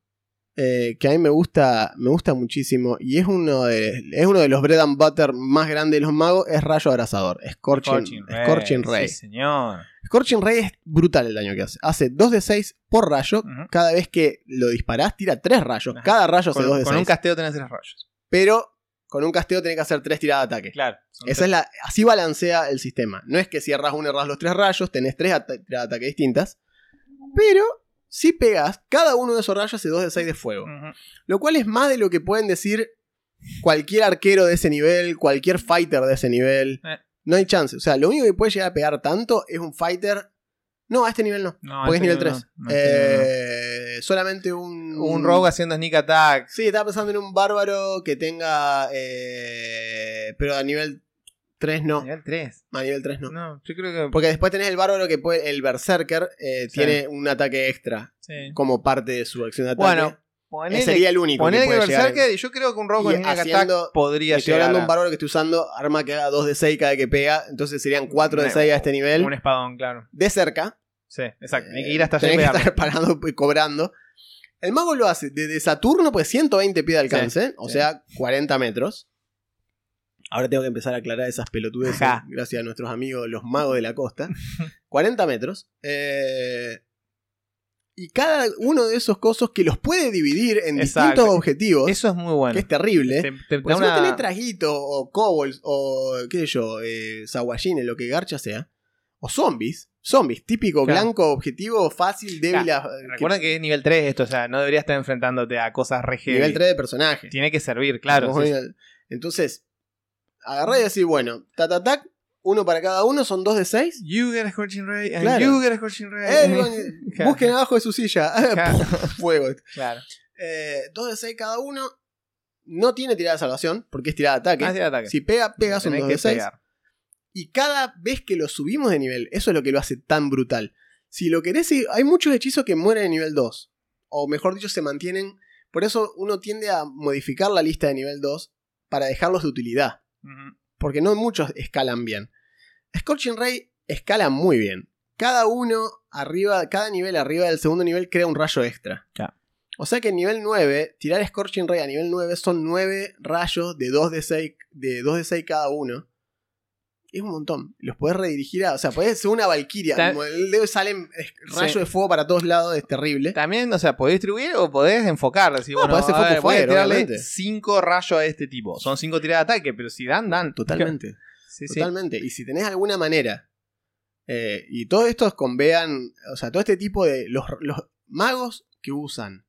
eh, que a mí me gusta, me gusta muchísimo, y es uno, de, es uno de los bread and butter más grandes de los magos, es Rayo Abrasador, Scorching, Scorching Ray. Sí, señor. Scorching Ray es brutal el daño que hace. Hace 2 de 6 por rayo. Ujú. Cada vez que lo disparás, tira 3 rayos. Ajá. Cada rayo hace Con, 2 de con 6. un casteo tenés tres rayos. Pero con un casteo tenés que hacer 3 tiradas de ataque. Claro. Esa es la, así balancea el sistema. No es que si erras uno, erras los 3 rayos, tenés 3 tiradas de ataque distintas. Pero si pegas, cada uno de esos rayos hace 2 de 6 de fuego. Lo cual es más de lo que pueden decir cualquier arquero de ese nivel, cualquier fighter de ese nivel. Eh. No hay chance. O sea, lo único que puede llegar a pegar tanto es un fighter. No, a este nivel no. No, porque es este nivel no, 3. no, este Eh, solamente un. Un rogue haciendo sneak attack. Sí, estaba pensando en un bárbaro que tenga. eh, pero a nivel 3 no. Nivel 3. A nivel 3 no. No, yo creo que. Porque después tenés el bárbaro que puede. El berserker eh, Sí. tiene un ataque extra Sí. como parte de su acción de ataque. Bueno, Ese ponele, sería el único. ponele que que Berserker, y yo creo que un y con haciendo- podría Estoy llegar hablando de un bárbaro que estoy usando arma que haga 2 de 6 cada que pega. Entonces serían 4 de Un- 6 a este nivel. Un espadón, claro. De cerca. Sí, exacto. Tiene que Eh, ir hasta allá y tenés que estar parando y cobrando. El mago lo hace desde Saturno, pues 120 pies de alcance, o sí. sea, 40 metros. Ahora tengo que empezar a aclarar esas pelotudes gracias a nuestros amigos los magos de la costa. 40 metros. eh, y cada uno de esos cosos que los puede dividir en Exacto. distintos objetivos, Eso es muy bueno. que es terrible. Te- te Porque da si no tenés trajitos o kobolds o qué sé yo, eh, lo que garcha sea, o zombies, zombies, típico, Claro. blanco, objetivo, fácil, débil. a- Recuerden que es nivel 3 esto, o sea, no deberías estar enfrentándote a cosas re que- heavy. nivel 3 de personaje. Tiene que servir, claro. Sí, Entonces, agarrá y decís, bueno, tatatac, uno para cada uno, son dos de 6. You get a Scorching Ray and Claro. you get a Scorching Ray. Claro. busquen abajo de su silla. Claro. Fuego. Claro. Eh, dos de 6 cada uno. No tiene tirada de salvación, porque es tirada de ataque. Ah, ataque. Si pega, pega son dos de 6. pegar. Y cada vez que lo subimos de nivel, eso es lo que lo hace tan brutal. Si lo querés, hay muchos hechizos que mueren en nivel 2. O mejor dicho, se mantienen. Por eso uno tiende a modificar la lista de nivel 2. para dejarlos de utilidad. Porque no muchos escalan bien. Scorching Ray escala muy bien. Cada uno arriba, cada nivel arriba del segundo nivel crea un rayo extra. O sea que en nivel 9, tirar Scorching Ray a nivel 9 son 9 rayos de 2 de 6, de 2 de 6 cada uno. Es un montón. Los podés redirigir a. O sea, podés ser una Valkyria. Ta- Como el dedo salen eh, rayos Sí. de fuego para todos lados, es terrible. También, o sea, podés distribuir o podés enfocar. Decir, No, bueno, podés hacer foco tirarle. 5 rayos a este tipo. Son 5 tiradas de ataque, pero si dan, dan. Totalmente. Sí, sí. Totalmente. Y si tenés alguna manera. eh, y todo esto convean. O sea, todo este tipo de. Los, los magos que usan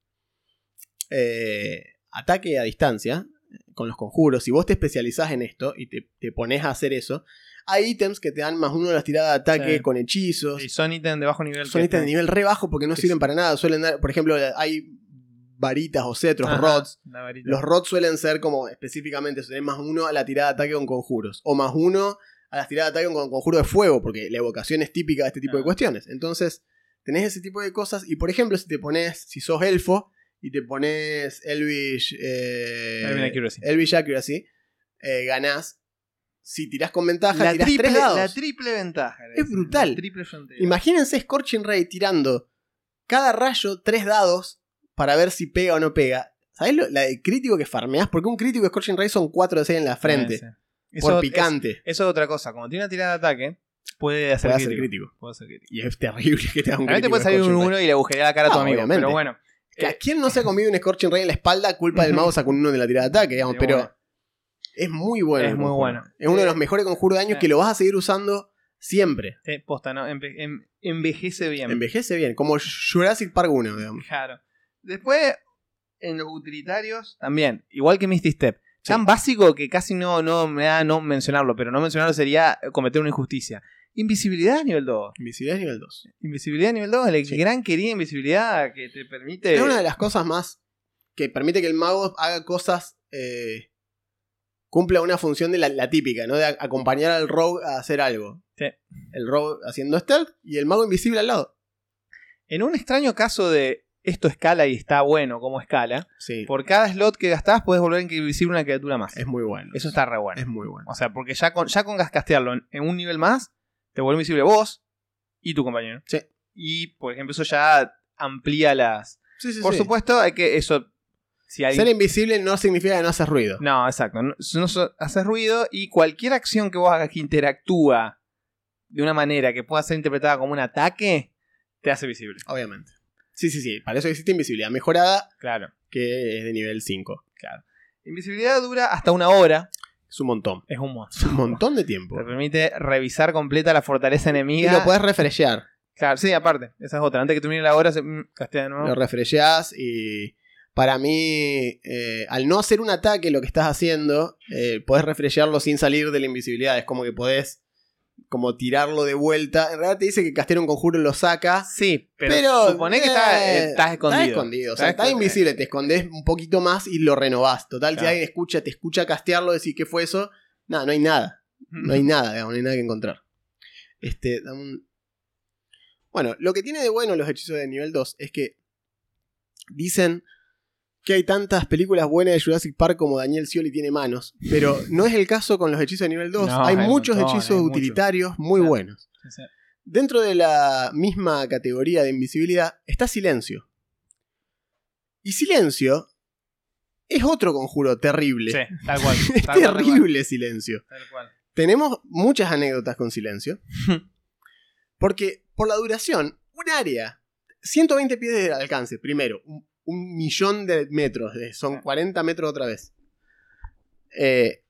eh, ataque a distancia. Con los conjuros. Si vos te especializás en esto y te, te pones a hacer eso. Hay ítems que te dan más uno de las tiradas de ataque Sí. con hechizos. Y son ítems de bajo nivel. Son ítems de nivel re bajo porque no que sirven sí. para nada. Suelen dar. Por ejemplo, hay varitas o cetros, Ajá, rods. Los rods suelen ser como específicamente, tenés más uno a la tirada de ataque con conjuros. O más uno a las tiradas de ataque con conjuro de fuego, porque la evocación es típica de este tipo de cuestiones. Entonces, tenés ese tipo de cosas. Y por ejemplo, si te pones, si sos elfo y te pones Elvish. Eh, Elven Accuracy. Elvish Accuracy, eh, ganás. Si tirás con ventaja, la tirás triple, tres dados. la triple ventaja. Es brutal. triple. Imagínense Scorching Ray tirando cada rayo tres dados para ver si pega o no pega. ¿Sabés lo, la de crítico que farmeás? Porque un crítico de Scorching Ray son 4 de 6 en la frente. Sí, sí. Por Eso- picante. es- Eso es otra cosa. Como tiene una tirada de ataque, puede hacer Puede crítico. crítico. Puede hacer crítico. Y es terrible que te haga un Realmente crítico puede de salir un Scorching Ray. 1 y le agujerea la cara a tu amigo. obviamente. Pero bueno. ¿A quién no se ha comido un Scorching Ray en la espalda? Culpa del mago sacó un uno de la tirada de ataque, digamos. Pero bueno. Es muy bueno. Es muy bueno. Es uno de Eh, los mejores conjuros de daño eh. que lo vas a seguir usando siempre. Sí, posta, ¿no? Enve- em- envejece bien. Envejece bien. Como Jurassic Park 1, digamos. Claro. Después, en los utilitarios, también, igual que Misty Step. Sí. Tan básico que casi no, no me da no mencionarlo, pero no mencionarlo sería cometer una injusticia. Invisibilidad nivel 2. Invisibilidad nivel 2. Invisibilidad nivel 2, la Sí. gran querida invisibilidad que te permite. Es una de las cosas más que permite que el mago haga cosas. eh, cumpla una función de la, la típica, ¿no? De a- acompañar al rogue a hacer algo. Sí. El rogue haciendo stealth y el mago invisible al lado. En un extraño caso de esto escala y está bueno como escala, Sí. por cada slot que gastás puedes volver a invisible una criatura más. Es muy bueno. Eso está re bueno. Es muy bueno. O sea, porque ya con, ya con castearlo en, en un nivel más, te vuelve invisible vos y tu compañero. Sí. Y, por ejemplo, eso ya amplía las. Sí, sí, por supuesto, hay que. Eso. Si hay... Ser invisible no significa que no haces ruido. No, exacto. No, no so- haces ruido y cualquier acción que vos hagas que interactúa de una manera que pueda ser interpretada como un ataque, te hace visible. Obviamente. Sí, sí, sí. Para eso existe invisibilidad mejorada, Claro, que es de nivel 5. claro. Invisibilidad dura hasta una hora. Es un montón. Es un Es monstruo. un montón de tiempo. Te permite revisar completa la fortaleza Y enemiga. lo puedes refreshear. Claro, sí, aparte. Esa es otra. Antes que termine la hora, se mm, castea de nuevo. Lo refresheás y para mí, eh, al no hacer un ataque lo que estás haciendo, eh, podés refreshearlo sin salir de la invisibilidad. Es como que podés como tirarlo de vuelta. En realidad te dice que castear un conjuro lo saca. Sí, pero, Pero, supone que está- eh, estás escondido. Estás escondido. O sea, Estás escondido. invisible. Te escondes un poquito más y lo renovás. Total, si alguien escucha, te escucha castearlo, decir qué fue eso. Nada, no hay nada. No hay nada, digamos, no hay nada que encontrar. Este, un- Bueno, lo que tiene de bueno los hechizos de nivel 2 es que dicen que hay tantas películas buenas de Jurassic Park como Daniel Scioli tiene manos, pero no es el caso con los hechizos de nivel 2. No, hay, hay muchos hechizos hay utilitarios muy Claro. buenos. Sí, sí. Dentro de la misma categoría de invisibilidad está silencio. Y silencio es otro conjuro terrible. Sí, tal cual. es tal cual, terrible silencio. tal cual. Tenemos muchas anécdotas con silencio. Porque por la duración, un área, 120 pies de alcance, primero, un, millón de metros, de- son 40 metros otra vez. Eh,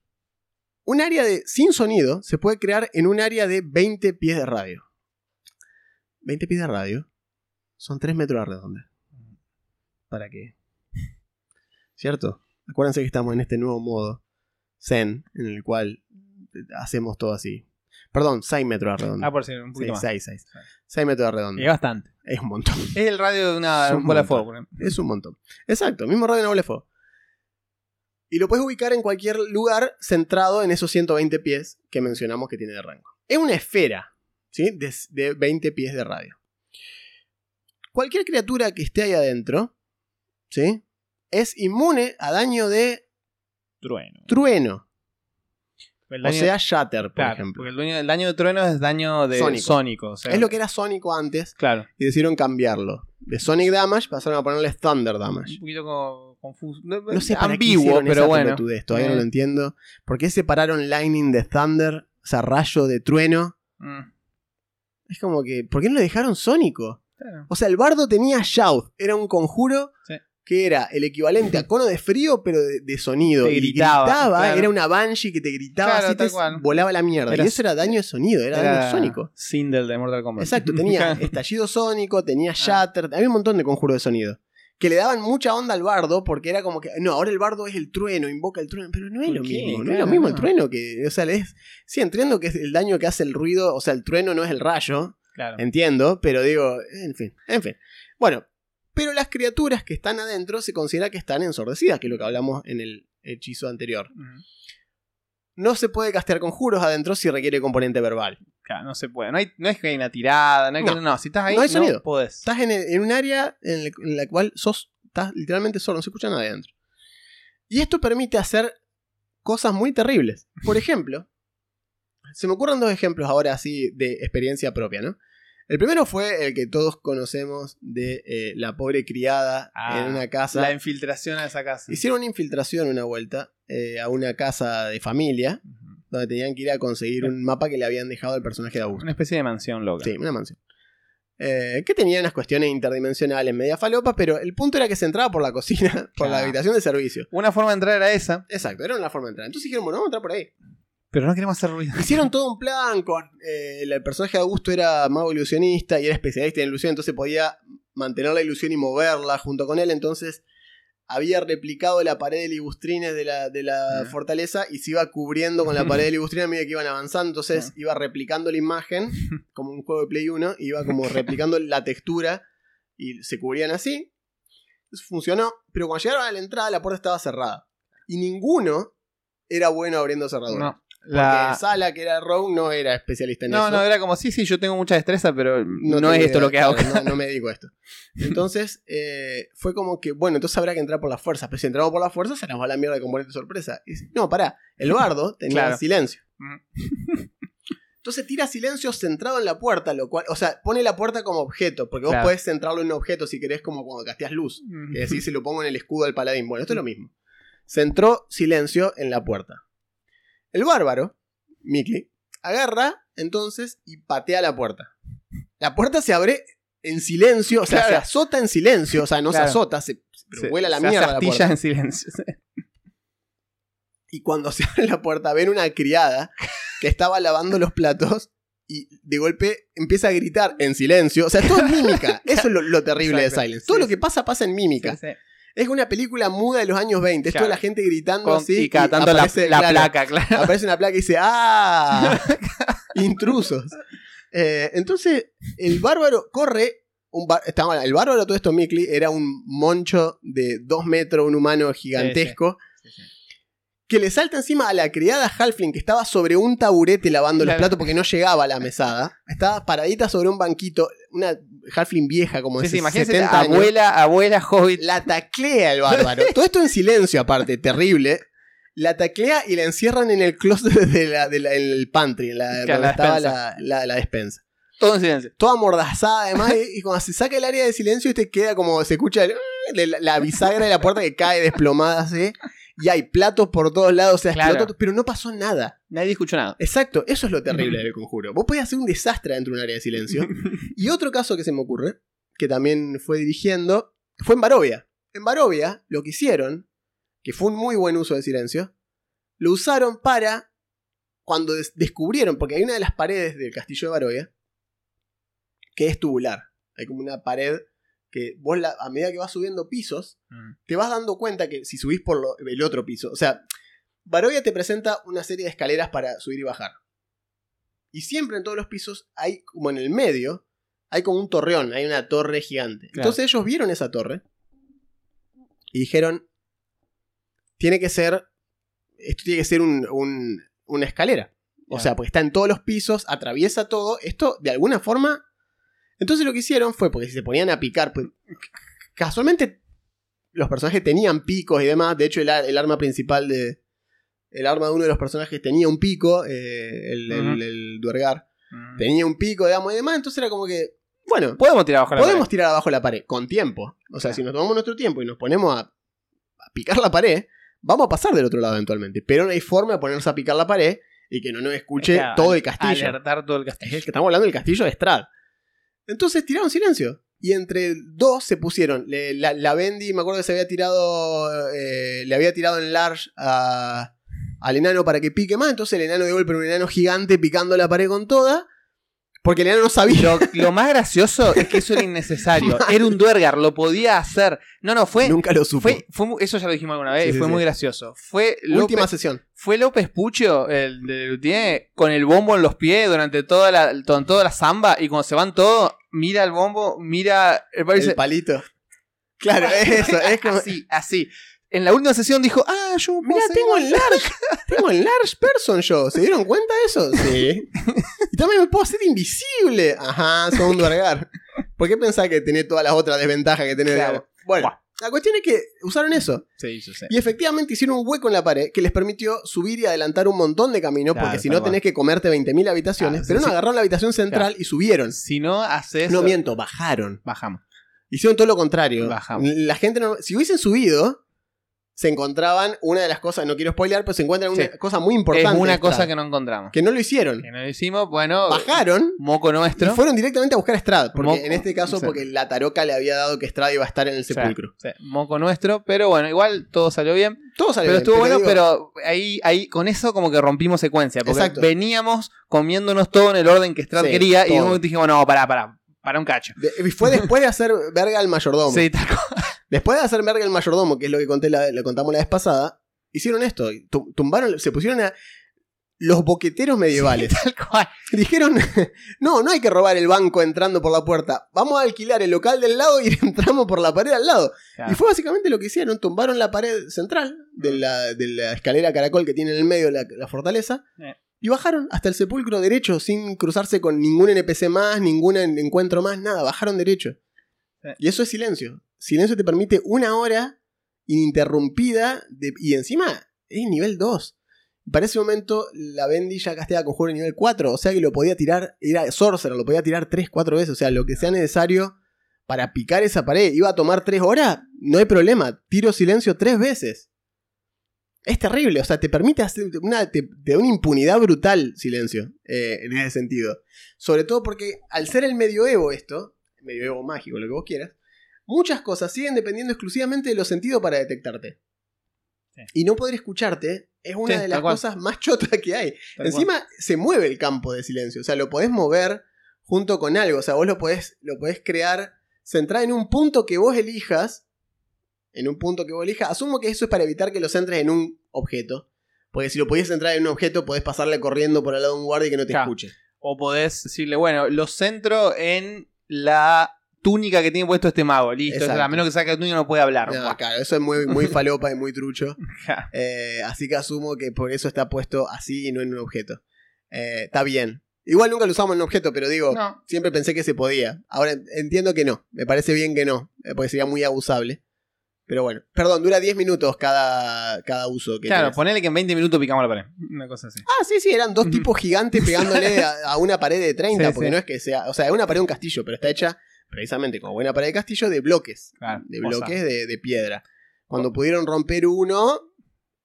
un área de sin sonido se puede crear en un área de 20 pies de radio. 20 pies de radio son 3 metros de redonda. ¿Para qué? ¿Cierto? Acuérdense que estamos en este nuevo modo Zen, en el cual hacemos todo así. Perdón, 6 metros de redonda. Ah, por si un poquito más. 6, 6, 6 metros de redonda. Es bastante. Es un montón. Es el radio de una un bola de fuego. Es un montón. Exacto, mismo radio de Noble Fuego. Y lo puedes ubicar en cualquier lugar centrado en esos 120 pies que mencionamos que tiene de rango. Es una esfera, ¿sí? De, de 20 pies de radio. Cualquier criatura que esté ahí adentro, ¿sí? Es inmune a daño de Trueno. Trueno. El O sea, Shatter, por claro, ejemplo. Porque el, dueño- el daño de trueno es daño de Sónico. sónico. o sea, Es lo que era Sónico antes Claro. y decidieron cambiarlo. De Sonic Damage pasaron a ponerle Thunder Damage. Un poquito como confuso. No, No sé qué ambiguo, pero esa bueno. pelotudez, todavía no Eh. lo entiendo. ¿Por qué separaron Lightning de Thunder? O sea, rayo de trueno. Mm, Es como que, ¿por qué no lo dejaron Sónico? claro. O sea, el bardo tenía Shout, era un conjuro Sí. Que era el equivalente a cono de frío, pero de, de sonido. Te Y gritaba, claro. era una banshee que te gritaba, Claro, así te cual. volaba la mierda. Era- y eso era daño de sonido, era, daño sónico. Sindel de Mortal Kombat. Exacto, tenía estallido sónico, tenía Ah. shatter, había un montón de conjuros de sonido. Que le daban mucha onda al bardo porque era como que, no, ahora el bardo es el trueno, invoca el trueno, pero no es ¿Por lo qué? mismo, no es lo mismo el no. trueno que, o sea, es, sí, entiendo que es el daño que hace el ruido, o sea, el trueno no es el rayo, Claro. entiendo, pero digo, en fin, en fin. Bueno, pero las criaturas que están adentro se considera que están ensordecidas, que es lo que hablamos en el hechizo anterior. No se puede castear conjuros adentro si requiere componente verbal. Claro, no se puede. No, hay, no es que hay una tirada, no, hay que- No. no, si estás ahí, No no, hay sonido. podés. Estás en, en un área en, en la cual sos, estás literalmente solo, no se escucha nada adentro. Y esto permite hacer cosas muy terribles. Por ejemplo, se me ocurren dos ejemplos ahora así de experiencia propia, ¿no? El primero fue el que todos conocemos de eh, la pobre criada Ah, en una casa. La infiltración a esa casa. Hicieron una infiltración una vuelta eh, a una casa de familia donde tenían que ir a conseguir un mapa que le habían dejado al personaje de Augusto. Una especie de mansión loca. Sí, una mansión. Eh, que tenía unas cuestiones interdimensionales media falopa, pero el punto era que se entraba por la cocina, por la habitación de servicio. Una forma de entrar era esa, Exacto, era una forma de entrar. Entonces dijeron, bueno, vamos a entrar por ahí. Pero no queremos hacer ruido. Hicieron todo un plan con. eh, el personaje de Augusto era mago ilusionista y era especialista en ilusión, entonces podía mantener la ilusión y moverla junto con él. Entonces había replicado la pared de libustrines de la, de la Ujú. fortaleza y se iba cubriendo con la pared de libustrines a medida que iban avanzando. Entonces iba replicando la imagen como un juego de Play 1, iba como replicando la textura y se cubrían así. Entonces funcionó, pero cuando llegaron a la entrada la puerta estaba cerrada. Y ninguno era bueno abriendo cerraduras. No. Porque La... Sala, que era Rogue, no era especialista en No, eso. no, era como, sí, sí, yo tengo mucha destreza, pero no, tengo es esto idea, lo que hago. claro, No, no me dedico a esto. Entonces, eh, fue como que, bueno, entonces habrá que entrar por la fuerza. Pero si entramos por la fuerza, se nos va la mierda de componente sorpresa. Y dice, no, pará, el bardo tenía Claro. silencio. Mm. Entonces tira silencio centrado en la puerta, lo cual, o sea, pone la puerta como objeto, porque vos Claro. podés centrarlo en un objeto si querés, como cuando casteas luz. Que decís, se lo pongo en el escudo del paladín. Bueno, esto es lo mismo. Centró silencio en la puerta. El bárbaro, Mickey, agarra entonces y patea la puerta. La puerta se abre en silencio, o sea, Claro. se azota en silencio, o sea, no Claro. se azota, se, pero Se- vuela la se mierda puerta. en silencio. Y cuando se abre la puerta, ven una criada que estaba lavando los platos y de golpe empieza a gritar en silencio. O sea, todo es mímica. Eso es lo, lo terrible Exacto. de Silence. Todo Sí, lo que pasa pasa en mímica. Sí, sí. Es una película muda de los años 20. Es toda la gente gritando Con- así. y la, aparece, la claro, placa, claro. Aparece una placa y dice, ¡ah! intrusos. Eh, entonces, el bárbaro corre. Un bar- estaba- el bárbaro, todo esto, Mikli, era un moncho de dos metros, un humano gigantesco. Sí, sí. Que le salta encima a la criada Halfling que estaba sobre un taburete lavando los platos porque no llegaba a la mesada. Estaba paradita sobre un banquito. Una Halfling vieja, como Sí, de sí, imagínense, 70 años. abuela, abuela hobbit. La taclea el bárbaro. Todo esto en silencio, aparte, terrible. La taclea y la encierran en el closet de la, de la- en el pantry, en la, donde la estaba despensa. la, la- despensa. Todo en silencio. Toda amordazada, además, y, y cuando se saca el área de silencio, te queda como se escucha el- la, la bisagra de la puerta que cae desplomada así. Y hay platos por todos lados, o sea, Claro. explotó todo, pero no pasó nada. Nadie escuchó nada. Exacto, eso es lo terrible del conjuro. Vos podés hacer un desastre dentro de un área de silencio. Y otro caso que se me ocurre, que también fue dirigiendo, fue en Barovia. En Barovia, lo que hicieron, que fue un muy buen uso de silencio, lo usaron para, cuando des- descubrieron, porque hay una de las paredes del castillo de Barovia, que es tubular. Hay como una pared que vos, la- a medida que vas subiendo pisos, Mm. te vas dando cuenta que si subís por lo- el otro piso, o sea, Barovia te presenta una serie de escaleras para subir y bajar. Y siempre en todos los pisos hay, como en el medio, hay como un torreón, hay una torre gigante. Claro. Entonces ellos vieron esa torre y dijeron, tiene que ser, esto tiene que ser un- un- una escalera. O Claro. sea, porque está en todos los pisos, atraviesa todo, esto de alguna forma... Entonces lo que hicieron fue, porque si se ponían a picar, pues, casualmente los personajes tenían picos y demás, de hecho el, el arma principal de, El arma de uno de los personajes tenía un pico, eh, el, Duergar. Tenía un pico, digamos, y demás. Entonces era como que, bueno, Podemos tirar abajo la podemos pared. tirar abajo la pared con tiempo. O sea, si nos tomamos nuestro tiempo y nos ponemos a, a picar la pared, vamos a pasar del otro lado eventualmente. Pero no hay forma de ponernos a picar la pared y que no nos escuche todo el castillo. Alertar todo el castillo. estamos hablando del castillo de Strad. Entonces tiraron silencio. Y entre dos se pusieron. Le- la, la Bendy, me acuerdo que se había tirado. eh, le había tirado en large a- al enano para que pique más. Entonces el enano de golpe era un enano gigante picando la pared con toda. Porque el enano no sabía. Lo, lo más gracioso es que eso era innecesario. Era un Duergar, lo podía hacer. No, no, fue. Nunca lo supo. fue, fue eso ya lo dijimos alguna vez Sí, y fue sí. muy gracioso. Fue Última López, sesión. Fue López Pucho, el de Luthier, con el bombo en los pies durante toda la, to- toda la samba. Y cuando se van todos, mira el bombo, mira. El palito. Claro, es eso. Es como. así, así. En la última sesión dijo: Ah, yo Mira, tengo igual". el large. tengo el large person yo. ¿Se dieron cuenta de eso? Sí. Y también me puedo hacer invisible. Ajá, son un duergar. ¿Por qué pensás que tenés todas las otras desventajas que tenés? Claro. Bueno, Buah. la cuestión es que usaron eso. Sí, yo sé. Y efectivamente hicieron un hueco en la pared que les permitió subir y adelantar un montón de caminos. Claro, porque si no tenés que comerte 20.000 habitaciones. Claro, pero sí, no, sí. agarraron la habitación central y subieron. Si no haces. No miento, bajaron. Bajamos. Hicieron todo lo contrario. Bajamos. La gente no. Si hubiesen subido, se encontraban una de las cosas, no quiero spoilear, pero se encuentran una Sí. cosa muy importante. Es una extra, cosa que no encontramos. que no lo hicieron. Que no lo hicimos, bueno. Bajaron Moco y nuestro. fueron directamente a buscar a Strad. Porque en este caso, sí. porque la taroca le había dado que Strad iba a estar en el sepulcro. sí, moco nuestro, pero bueno, igual todo salió bien. Todo salió Pero bien, estuvo bueno, digo, pero ahí, ahí con eso como que rompimos secuencia. Porque Exacto. veníamos comiéndonos todo en el orden que Strad Sí, quería y en un todo. momento dijimos, no, pará, pará, para un cacho. de- fue después de hacer verga al mayordomo. Sí, tal cual. Después de hacer verga al mayordomo, que es lo que conté la, lo contamos la vez pasada, hicieron esto. tu- Tumbaron, se pusieron a los boqueteros medievales. Tal cual. Dijeron, no, no hay que robar el banco entrando por la puerta. Vamos a alquilar el local del lado y entramos por la pared al lado. Y fue básicamente lo que hicieron. Tumbaron la pared central de la, de la escalera caracol que tiene en el medio la, la fortaleza. Eh. Y bajaron hasta el sepulcro derecho, sin cruzarse con ningún NPC más, ningún en- encuentro más, nada. Bajaron derecho. Eh. Y eso es silencio. Silencio te permite una hora ininterrumpida de- y encima es nivel 2. Para ese momento la Bendy ya casteaba conjuro nivel 4, o sea que lo podía tirar, era Sorcerer, lo podía tirar 3, 4 veces, o sea, lo que sea necesario para picar esa pared. Iba a tomar 3 horas, no hay problema, tiro silencio 3 veces. Es terrible, o sea, te permite hacer una, te, te da una impunidad brutal silencio, eh, en ese sentido. Sobre todo porque al ser el medioevo esto, medioevo mágico, lo que vos quieras, muchas cosas siguen dependiendo exclusivamente de los sentidos para detectarte. Sí. Y no poder escucharte es una Sí, de las cual. cosas más chotas que hay. Tal Encima se mueve el campo de silencio, o sea, lo podés mover junto con algo, o sea, vos lo podés, lo podés crear centrado en un punto que vos elijas, en un punto que vos elijas, asumo que eso es para evitar que lo centres en un objeto, porque si lo podías centrar en un objeto podés pasarle corriendo por al lado de un guardia y que no te Claro. escuche. O podés decirle, bueno, lo centro en la túnica que tiene puesto este mago. Listo. Exacto. A menos que saque la túnica no puede hablar. No, claro, eso es muy, muy falopa y muy trucho. Eh, así que asumo que por eso está puesto así y no en un objeto. Eh, está bien. Igual nunca lo usamos en un objeto, pero digo, No. siempre pensé que se podía. Ahora entiendo que no. Me parece bien que no, eh, porque sería muy abusable. Pero bueno, perdón, dura 10 minutos cada, cada uso. Que Claro, tenés. ponele que en 20 minutos picamos la pared. Una cosa así. Ah, sí, sí, eran dos tipos gigantes pegándole a, a una pared de 30, Sí, porque sí. no es que sea. O sea, es una pared de un castillo, pero está hecha precisamente como buena pared de castillo de bloques. Claro, de bloques de, de piedra. Cuando pudieron romper uno,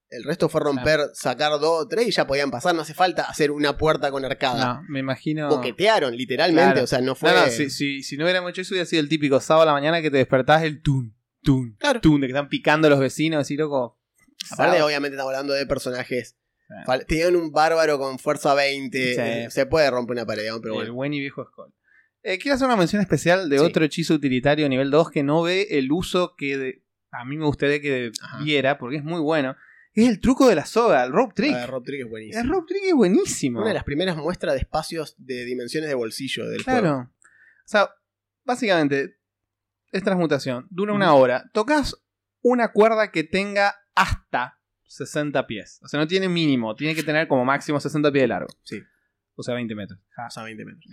el resto fue romper, sacar dos, tres y ya podían pasar. No hace falta hacer una puerta con arcada. No, me imagino. Boquetearon, literalmente. Claro. O sea, no fue. No, no, si, si, si no hubiéramos hecho eso, hubiera sido el típico sábado a la mañana que te despertás el tun, tun, tun, de que están picando los vecinos, así loco. Aparte, obviamente, estamos hablando de personajes. Tenían un bárbaro con fuerza 20. Sí. eh, Se puede romper una pared, pero el bueno. buen y viejo Skull. Eh, quiero hacer una mención especial de Sí. otro hechizo utilitario nivel 2 que no ve el uso que de- a mí me gustaría que Ajá. viera, porque es muy bueno. Es el truco de la soga, el rope trick. Ah, Rob Trick es buenísimo. el rope trick es buenísimo. Una de las primeras muestras de espacios de dimensiones de bolsillo del juego. Claro. O sea, básicamente, es transmutación. Dura una hora. Tocas una cuerda que tenga hasta 60 pies. O sea, no tiene mínimo. Tiene que tener como máximo 60 pies de largo. Sí. O sea, 20 metros. O sea, 20 metros.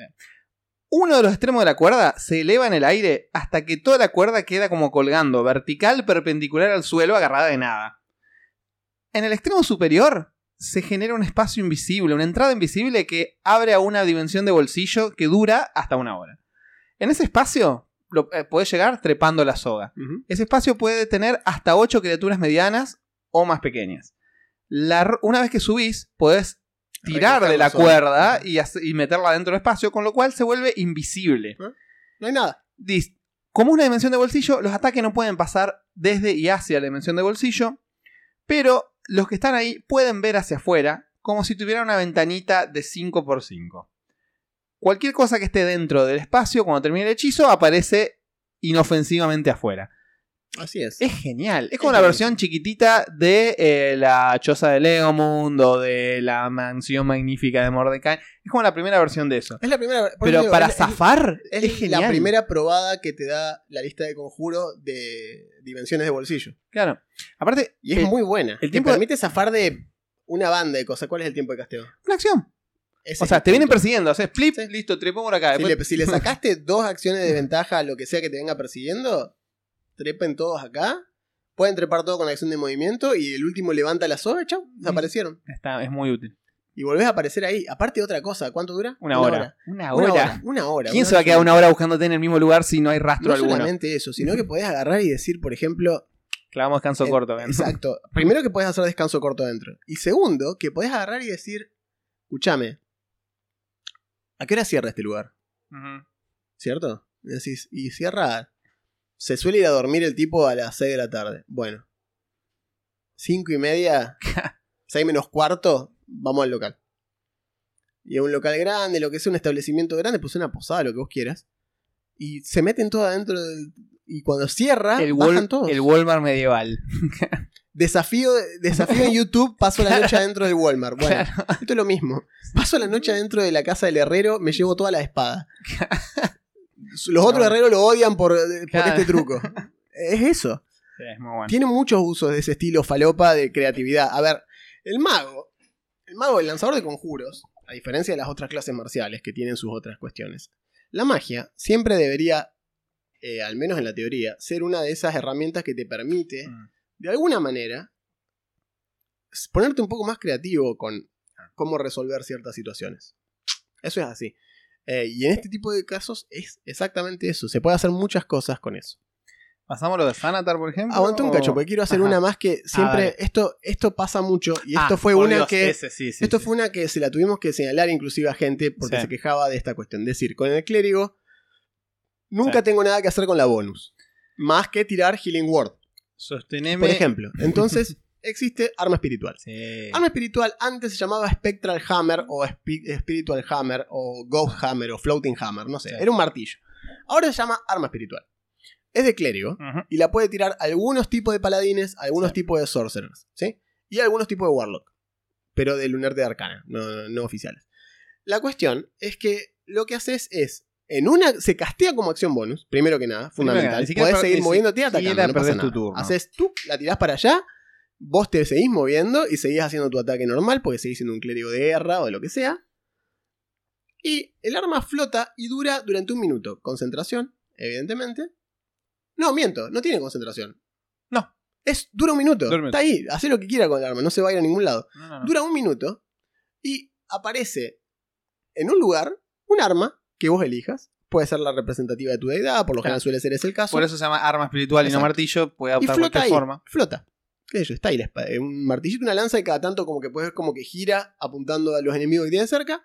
Uno de los extremos de la cuerda se eleva en el aire hasta que toda la cuerda queda como colgando, vertical, perpendicular al suelo, agarrada de nada. En el extremo superior se genera un espacio invisible, una entrada invisible que abre a una dimensión de bolsillo que dura hasta una hora. En ese espacio lo, eh, podés llegar trepando la soga. Ese espacio puede tener hasta 8 criaturas medianas o más pequeñas. La una vez que subís, podés tirar de la cuerda y, meterla dentro del espacio, con lo cual se vuelve invisible. No hay nada. Como una dimensión de bolsillo, los ataques no pueden pasar desde y hacia la dimensión de bolsillo, pero los que están ahí pueden ver hacia afuera como si tuvieran una ventanita de 5x5. Cualquier cosa que esté dentro del espacio, cuando termine el hechizo, aparece inofensivamente afuera. Así es. Es genial. Es como la versión chiquitita de eh, la choza de Legomund o de la mansión magnífica de Mordecai. Es como la primera versión de eso. Es la primera. Pero digo, para es- zafar Es, es, genial. la primera probada que te da la lista de conjuro de dimensiones de bolsillo. Claro. Aparte, Y es el- muy buena. el te tiempo de- permite zafar de una banda de cosas. ¿Cuál es el tiempo de casteo? una acción. Ese O sea, te vienen persiguiendo, haces flip, Sí. listo, trepo por acá. Si después- le, si le sacaste dos acciones de ventaja a lo que sea que te venga persiguiendo, trepen todos acá. Pueden trepar todo con la acción de movimiento y el último levanta la soga, chau, desaparecieron. Está, es muy útil. Y volvés a aparecer ahí. Aparte otra cosa, ¿cuánto dura? Una, hora. Una hora. Una hora. Una hora. ¿Quién Una se va a quedar una hora buscándote en el mismo lugar si no hay rastro No alguno? solamente eso, sino que podés agarrar y decir, por ejemplo, Clavamos descanso Eh, corto. ¿ven? Exacto. Primero que podés hacer descanso corto adentro. Y segundo, que podés agarrar y decir, escúchame, ¿a qué hora cierra este lugar? ¿Cierto? Y decís, y cierra. Se suele ir a dormir el tipo a las 6 de la tarde. Bueno. 5 y media, 6 menos cuarto, vamos al local. Y a un local grande, lo que sea un establecimiento grande, pues una posada, lo que vos quieras. Y se meten todos adentro del. Y cuando cierra, el, bajan Wal- todos. el Walmart medieval. Desafío, desafío en YouTube, paso la noche adentro del Walmart. Bueno, esto es lo mismo. Paso la noche adentro de la casa del herrero, me llevo toda la espada. Los otros No. herreros lo odian por, por Claro. este truco. Es eso. Sí, es muy bueno. Tiene muchos usos de ese estilo falopa de creatividad. A ver, el mago, el mago, el lanzador de conjuros, a diferencia de las otras clases marciales que tienen sus otras cuestiones, la magia siempre debería, eh, al menos en la teoría, ser una de esas herramientas que te permite Mm. de alguna manera, ponerte un poco más creativo con cómo resolver ciertas situaciones. Eso es así. Eh, y en este tipo de casos es exactamente eso. Se puede hacer muchas cosas con eso. ¿Pasamos lo de Sanatar, por ejemplo? Aguanta un o- cacho, porque quiero hacer Ajá. una más que siempre. dale. esto, esto pasa mucho. Y Ah, esto fue por una Dios, que. ese sí, sí, esto sí. fue una que se la tuvimos que señalar inclusive a gente porque se quejaba de esta cuestión. Es decir, con el clérigo. Nunca tengo nada que hacer con la bonus. Más que tirar Healing Word. Sosteneme. Por ejemplo. Entonces, existe arma espiritual. Sí. Arma espiritual antes se llamaba Spectral Hammer o Spi- Spiritual Hammer o Ghost Hammer o Floating Hammer, no sé, Sí. era un martillo. Ahora se llama arma espiritual. Es de clérigo y la puede tirar algunos tipos de paladines, algunos Sí. tipos de sorcerers, ¿sí? Y algunos tipos de warlock, pero de lunarte de arcana, no, no oficiales. La cuestión es que lo que haces es en una se castea como acción bonus, primero que nada, fundamental. Podés seguir moviéndote y atacando, no pasa tu nada. turno. Haces tú, la tirás para allá, vos te seguís moviendo y seguís haciendo tu ataque normal porque seguís siendo un clérigo de guerra o de lo que sea. Y el arma flota y dura durante un minuto. Concentración, evidentemente. No, miento, no tiene concentración. No. Es, dura un minuto. Está ahí, hace lo que quiera con el arma, no se va a ir a ningún lado. No, no, no. Dura un minuto y aparece en un lugar un arma que vos elijas. Puede ser la representativa de tu deidad, por lo Claro. general suele ser ese el caso. Por eso se llama arma espiritual y no martillo. Puede y adoptar flota cualquier ahí, forma. flota. ¿Qué? Está ahí eh, Un martillito, una lanza y cada tanto como que puedes ver como que gira apuntando a los enemigos que tiene cerca.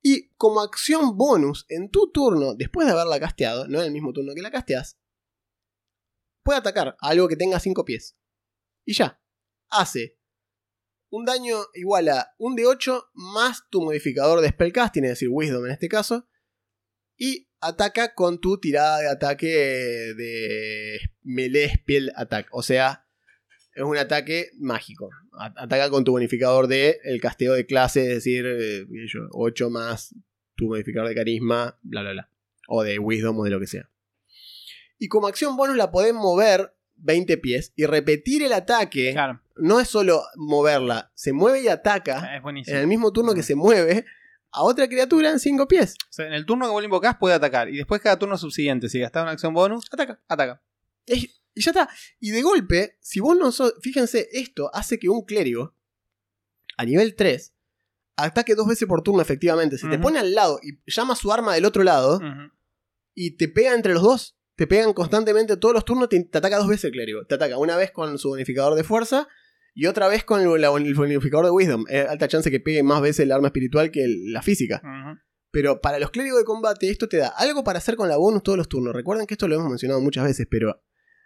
Y como acción bonus, en tu turno, después de haberla casteado, no en el mismo turno que la casteas, puede atacar a algo que tenga 5 pies. Y ya. Hace un daño igual a un de 8 más tu modificador de spellcasting, es decir, Wisdom en este caso. Y ataca con tu tirada de ataque de melee spell attack. O sea, es un ataque mágico. Ataca con tu bonificador de el casteo de clase, es decir, eh, qué sé yo, 8 más tu modificador de carisma, bla, bla, bla. O de wisdom o de lo que sea. Y como acción bonus la podés mover 20 pies y repetir el ataque. Claro. No es solo moverla, se mueve y ataca Es buenísimo. en el mismo turno que se mueve a otra criatura en 5 pies. O sea, en el turno que vos le invocás puede atacar. Y después cada turno subsiguiente, si gastás una acción bonus, Ataca. ataca. Y y ya está. Y de golpe, si vos no sos. Fíjense, esto hace que un clérigo, a nivel 3, ataque dos veces por turno efectivamente. Se te pone al lado y llama su arma del otro lado y te pega entre los dos. Te pegan constantemente todos los turnos, te, te ataca dos veces el clérigo. Te ataca una vez con su bonificador de fuerza y otra vez con el, la- el bonificador de wisdom. Es alta chance que pegue más veces el arma espiritual que el- la física. Pero para los clérigos de combate, esto te da algo para hacer con la bonus todos los turnos. Recuerden que esto lo hemos mencionado muchas veces, pero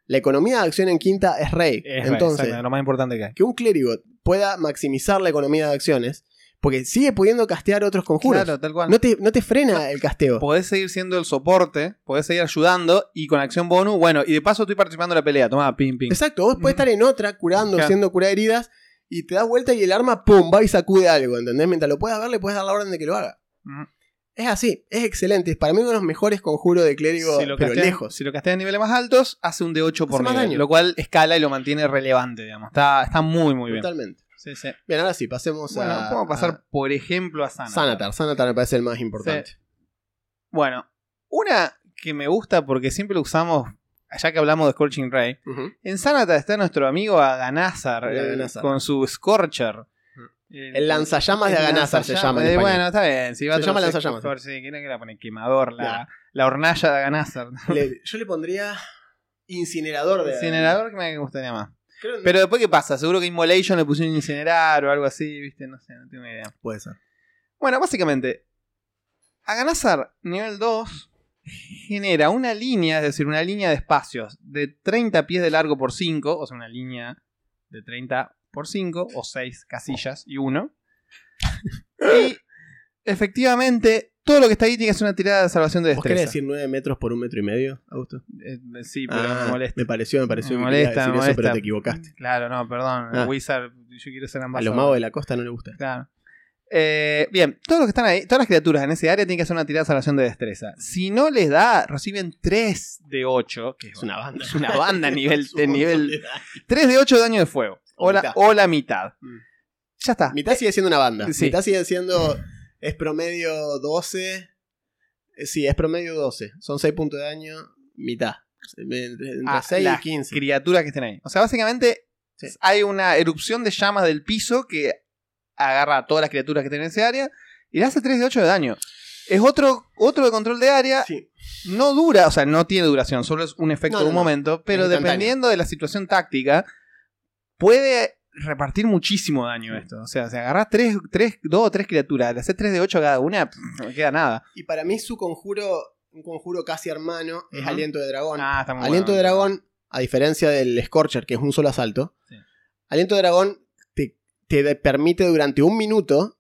la economía de acción en quinta es rey. Es Entonces, exacto, lo más importante que hay. que un clérigo pueda maximizar la economía de acciones, porque sigue pudiendo castear otros conjuros. Claro, tal cual. no, te, no te frena el casteo. Podés seguir siendo el soporte, podés seguir ayudando y con acción bonus, bueno, y de paso estoy participando en la pelea, toma, ping, ping. Exacto, vos podés estar en otra, curando, Claro. haciendo curar heridas, y te das vuelta y el arma, pum, va y sacude algo, ¿entendés? Mientras lo puedas ver, le puedes dar la orden de que lo haga. Es así, es excelente. Es para mí uno de los mejores conjuros de clérigo, Si lo, pero lejos. si lo casteas a niveles más altos, hace un D8 por Hace nivel, daño. lo cual escala y lo mantiene relevante, digamos. Está, está muy, muy bien. Totalmente. Sí, sí. Bien, ahora sí, pasemos Bueno, a. podemos pasar, a por ejemplo, a Sana. Sanatar. Sanatar me parece el más importante. Bueno, una que me gusta porque siempre lo usamos, ya que hablamos de Scorching Ray. En Sanatar está nuestro amigo eh, Aganazar. con su Scorcher. El lanzallamas de el Aganazar se llama en eh. Bueno, está bien. Si va Se a llama lanzallamas. mejor, Sí, ¿quién que la pone? Quemador, la, la hornalla de Aganazar. Le- yo le pondría incinerador de. Incinerador que me gustaría más. Creo- Pero después, ¿qué pasa? Seguro que Immolation le pusieron incinerar o algo así, ¿viste? No sé, no tengo ni idea. Puede ser. Bueno, básicamente, Aganazar nivel 2 genera una línea, es decir, una línea de espacios de 30 pies de largo por 5, o sea, una línea de 30 por 5, o 6 casillas y 1. y efectivamente, todo lo que está ahí tiene que ser una tirada de salvación de ¿Vos querés destreza. decir 9 metros por un metro y medio, Augusto? Eh, sí, pero Ah, me molesta. Me pareció, me pareció Me molesta, decir me eso, pero te equivocaste. Claro, no, perdón. Ah. Wizard, yo quiero ser A ambasador. los magos de la costa no les gusta. Claro. Eh, bien, todos los que están ahí, todas las criaturas en ese área tienen que hacer una tirada de salvación de destreza. Si no les da, reciben 3 de 8, que Es una banda. Es una banda a nivel, de nivel de daño. 3 de 8 de daño de fuego. O O la, mitad. o la mitad. Mm. Ya está. Mitad sigue siendo una banda. Sí. Mitad sigue siendo. Es promedio 12. Eh, Sí, es promedio 12. Son 6 puntos de daño. Mitad. Entre, entre Ah, 6 y las 15. criaturas que estén ahí. O sea, básicamente Sí. hay una erupción de llamas del piso que agarra a todas las criaturas que estén en ese área y le hace 3 de 8 de daño. Es otro, otro de control de área. Sí. No dura, o sea, no tiene duración, solo es un efecto No, de un no, momento, pero dependiendo de la situación táctica, puede repartir muchísimo daño esto. O sea, si agarras 3, 3, 2 o 3 criaturas, le haces 3 de 8 a cada una, no queda nada. Y para mí su conjuro, un conjuro casi hermano, es. Aliento de Dragón. Ah, está muy Aliento bueno. de Dragón, a diferencia del Scorcher, que es un solo asalto, Sí. Aliento de Dragón te, te permite durante un minuto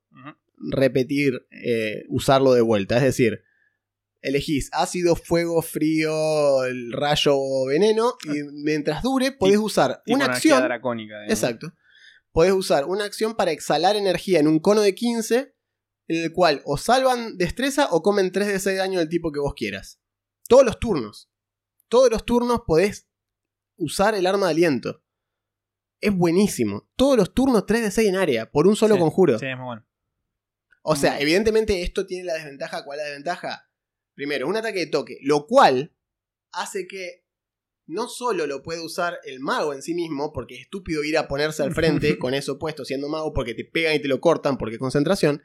repetir, eh, usarlo de vuelta. Es decir, elegís ácido, fuego, frío, el rayo o veneno, y mientras dure, podés usar Tipo una acción. dracónica. digamos. Exacto. Podés usar una acción para exhalar energía en un cono de 15, en el cual o salvan destreza o comen 3 de 6 daño del tipo que vos quieras. Todos los turnos. Todos los turnos podés usar el arma de aliento. Es buenísimo. Todos los turnos 3 de 6 en área, por un solo Sí, conjuro. Sí, es muy bueno. O sea, evidentemente esto tiene la desventaja. ¿Cuál es la desventaja? Primero, un ataque de toque, lo cual hace que no solo lo puede usar el mago en sí mismo, porque es estúpido ir a ponerse al frente con eso puesto siendo mago, porque te pegan y te lo cortan, porque es concentración.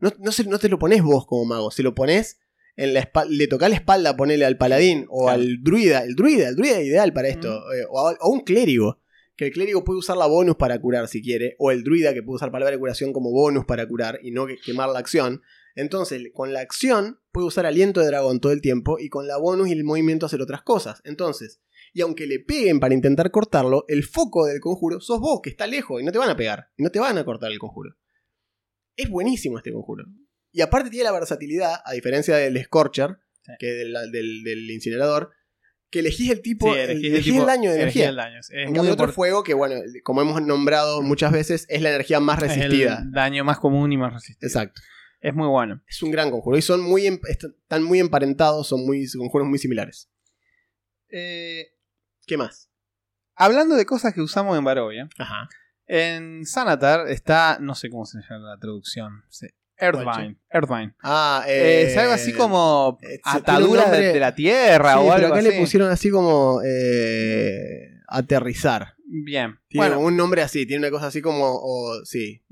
No, no, se- no te lo pones vos como mago, se lo pones en la espalda, le toca la espalda ponerle al paladín o Claro. al druida. El druida, el druida es ideal para esto. eh, o, a, o un clérigo. Que el clérigo puede usar la bonus para curar si quiere. O el druida que puede usar palabra de curación como bonus para curar y no que- quemar la acción. Entonces, con la acción puede usar aliento de dragón todo el tiempo y con la bonus y el movimiento hacer otras cosas. Entonces, y aunque le peguen para intentar cortarlo, el foco del conjuro sos vos, que está lejos y no te van a pegar. Y no te van a cortar el conjuro. Es buenísimo este conjuro. Y aparte tiene la versatilidad, a diferencia del Scorcher, Sí. que del, del- del incinerador, que elegís el tipo, Sí, el, elegís el elegís tipo- el daño de energía. el daño. Es En cambio, otro fuego que, bueno, como hemos nombrado muchas veces, es la energía más Es resistida. el daño más común y más resistido. Exacto. Es muy bueno. Es un gran conjuro. Y son muy em- est- están muy emparentados, son muy conjuros muy similares. Eh, ¿Qué más? hablando de cosas que usamos en Barovia, Ajá. en Sanatar está, no sé cómo se llama la traducción. sí, Earthvine. Earthvine. Ah, Eh, eh, es algo así como eh, se- atadura tiene un de, nombre- de la tierra Sí, o pero algo acá así. le pusieron así como eh, aterrizar. Bien. Tiene bueno, un nombre así, tiene una cosa así como. o- sí.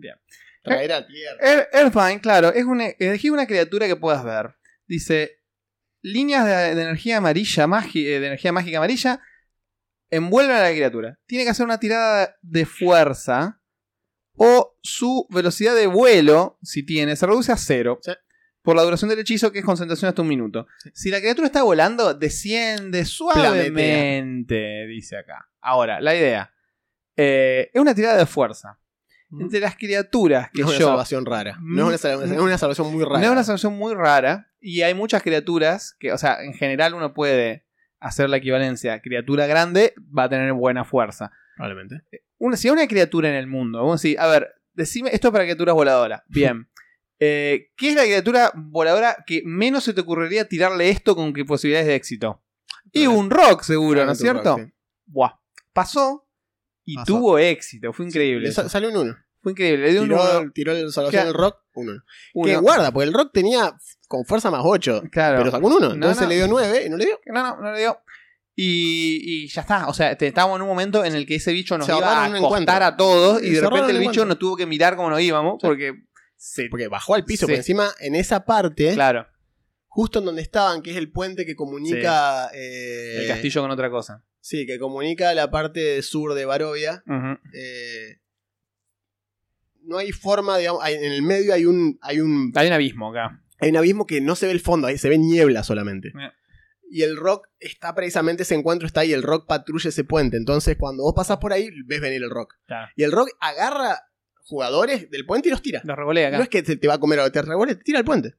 Traer a tierra. Ear- Earthbind, claro, es una, elegí una criatura que puedas ver. Dice, líneas de, de energía amarilla, magi- eh, de energía mágica amarilla, envuelven a la criatura. Tiene que hacer una tirada de fuerza o su velocidad de vuelo, si tiene, se reduce a cero. Sí. Por la duración del hechizo, que es concentración hasta un minuto. Si la criatura está volando, desciende suavemente, dice acá. Ahora, la idea. eh, es una tirada de fuerza. Entre las criaturas que es una yo salvación rara. No es una salvación, es una salvación muy rara. no es una salvación muy rara y hay muchas criaturas que, o sea, en general uno puede hacer la equivalencia. Criatura grande va a tener buena fuerza. Probablemente. Una, si hay una criatura en el mundo, vamos a decir, a ver, decime, esto es para criaturas voladoras. Bien. Eh, ¿Qué es la criatura voladora que menos se te ocurriría tirarle esto con que posibilidades de éxito? Y un rock, seguro, ¿no es cierto? rock, sí. Buah. Pasó y Pasó. tuvo éxito. Fue increíble. Salió un 1. Fue increíble. Le dio un uno- tiró la salvación del rock, un 1. uno. Que guarda, porque el rock tenía con fuerza más 8. Claro. Pero sacó un 1. No, Entonces no. le dio 9 y no le dio. No, no, no le dio. Y, y ya está. O sea, te- estábamos en un momento en el que ese bicho nos Se iba a encuentro. a todos. Y de repente el bicho nos tuvo que mirar como nos íbamos. Sí. Porque. se- Porque bajó al piso. Sí. Encima, en esa parte, Claro, justo en donde estaban, que es el puente que comunica. eh, el castillo con otra cosa. Sí, que comunica la parte sur de Barovia. Eh, no hay forma, digamos, hay- en el medio hay un, hay un Hay un abismo acá. hay un abismo que no se ve el fondo, ahí se ve niebla solamente. Y el rock está precisamente, ese encuentro está ahí, el rock patrulla ese puente. Entonces, cuando vos pasás por ahí, ves venir el rock. Y el rock agarra jugadores del puente y los tira. Lo revolea acá. No es que te, te va a comer o te revuelve, te tira al puente.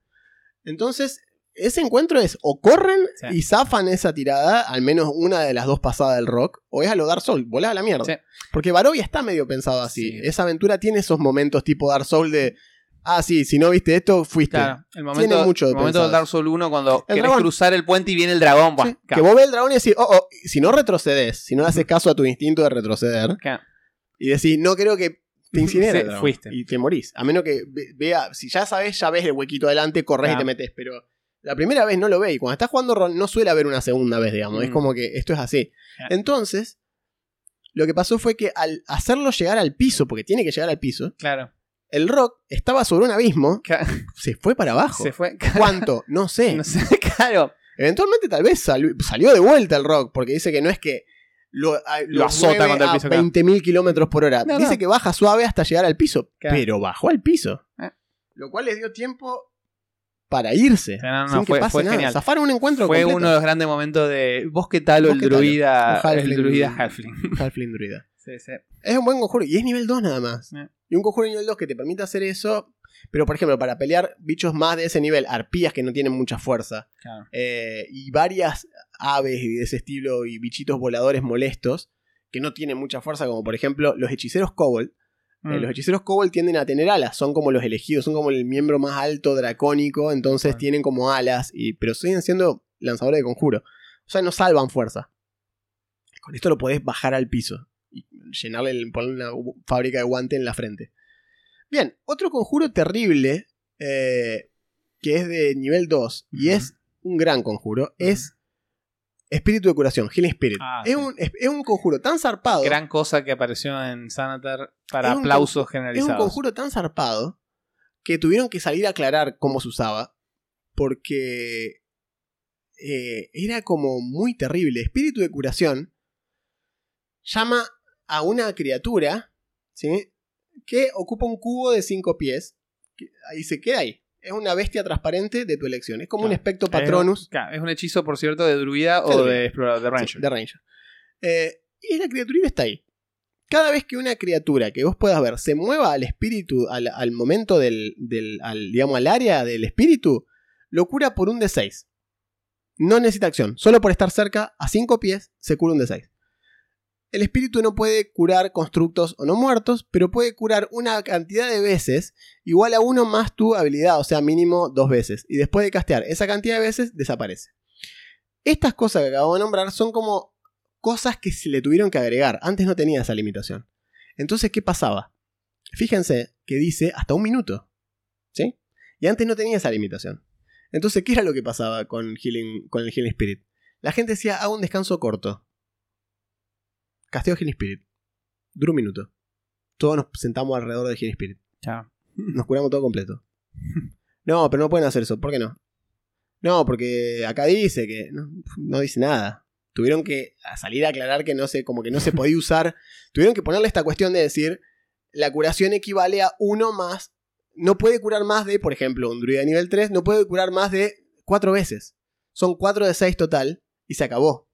Entonces, ese encuentro es o corren Sí. y zafan esa tirada, al menos una de las dos pasadas del rock, o es a lo Dark Soul, volás a la mierda. Sí. Porque Barovia está medio pensado así. Sí. Esa aventura tiene esos momentos tipo Dark Soul de, ah, sí, si no viste esto, fuiste. Claro, el momento, Tiene mucho de el momento del. Dark Souls 1 cuando El querés dragón. cruzar el puente y viene el dragón. Que vos ves el dragón y decís, oh, oh, si no retrocedes, si no le haces caso a tu instinto de retroceder, y decís, no creo que te dragón", fuiste. Y te morís. A menos que ve- vea, si ya sabes, ya ves el huequito adelante, corres y te metes. Pero la primera vez no lo ve. Y cuando estás jugando rol, no suele haber una segunda vez, digamos. Es Mm. como que esto es así. Entonces, lo que pasó fue que al hacerlo llegar al piso, porque tiene que llegar al piso, Claro. el rock estaba sobre un abismo, Ca- se fue para abajo. Se fue. ¿Cuánto? No sé. No sé, claro. Eventualmente tal vez salió, salió de vuelta el rock, porque dice que no es que lo, a- Lo azota contra el piso, claro. 20.000 kilómetros por hora. No, dice no. que baja suave hasta llegar al piso, Claro. pero bajó al piso. Eh. Lo cual les dio tiempo para irse. No, no, no, sin que fue- pase fue nada. genial. Zafaron un encuentro Fue completo. uno de los grandes momentos de. ¿Vos qué tal o ¿Vos el druida? Halfling. El druida Halfling. Halfling druida. Sí, sí. Es un buen conjuro y es nivel 2 nada más. Eh. Y un conjuro nivel 2 que te permite hacer eso. Pero, por ejemplo, para pelear bichos más de ese nivel, arpías que no tienen mucha fuerza, Claro. eh, y varias aves de ese estilo y bichitos voladores molestos que no tienen mucha fuerza, como por ejemplo los hechiceros Kobold. Eh, Mm. los hechiceros Kobold tienden a tener alas, son como los elegidos, son como el miembro más alto dracónico, entonces tienen como alas, y, pero siguen siendo lanzadores de conjuro. O sea, no salvan fuerza. Con esto lo podés bajar al piso y llenarle, el- ponerle una fábrica de guante en la frente. Bien, otro conjuro terrible eh, que es de nivel 2 y es un gran conjuro, es Espíritu de Curación, Healing Spirit. Ah, es, sí. un, es, es un conjuro tan zarpado. Gran cosa que apareció en Sanatar para Es aplausos Es generalizados. un conjuro tan zarpado que tuvieron que salir a aclarar cómo se usaba. Porque eh, era como muy terrible. Espíritu de curación llama a una criatura ¿sí? que ocupa un cubo de 5 pies. ahí se queda ahí. Es una bestia transparente de tu elección. Es como un espectro patronus. Es, un hechizo, por cierto, de druida o de explorador de Sí, ranger. de Ranger. Eh, y la criaturita está ahí. Cada vez que una criatura que vos puedas ver se mueva al espíritu, al, al momento del, del al, digamos, al área del espíritu, lo cura por un D6. No necesita acción. Solo por estar cerca, a 5 pies, se cura un D6. El espíritu no puede curar constructos o no muertos, pero puede curar una cantidad de veces igual a uno más tu habilidad, o sea, mínimo dos veces. Y después de castear esa cantidad de veces, desaparece. Estas cosas que acabo de nombrar son como cosas que se le tuvieron que agregar. Antes no tenía esa limitación. Entonces, ¿qué pasaba? Fíjense que dice hasta un minuto. ¿Sí? Y antes no tenía esa limitación. Entonces, ¿qué era lo que pasaba con, healing, con el Healing Spirit? La gente decía, hago un descanso corto. Casteo Healing Spirit. Dura un minuto. Todos nos sentamos alrededor de Healing Spirit. Chao. Nos curamos todo completo. No, pero no pueden hacer eso. ¿Por qué no? No, porque acá dice que. No, no dice nada. Tuvieron que salir a aclarar que no sé, como que no se podía usar. Tuvieron que ponerle esta cuestión de decir. La curación equivale a uno más. No puede curar más de, por ejemplo, un druida de nivel 3, no puede curar más de cuatro veces. Son cuatro de seis total y se acabó.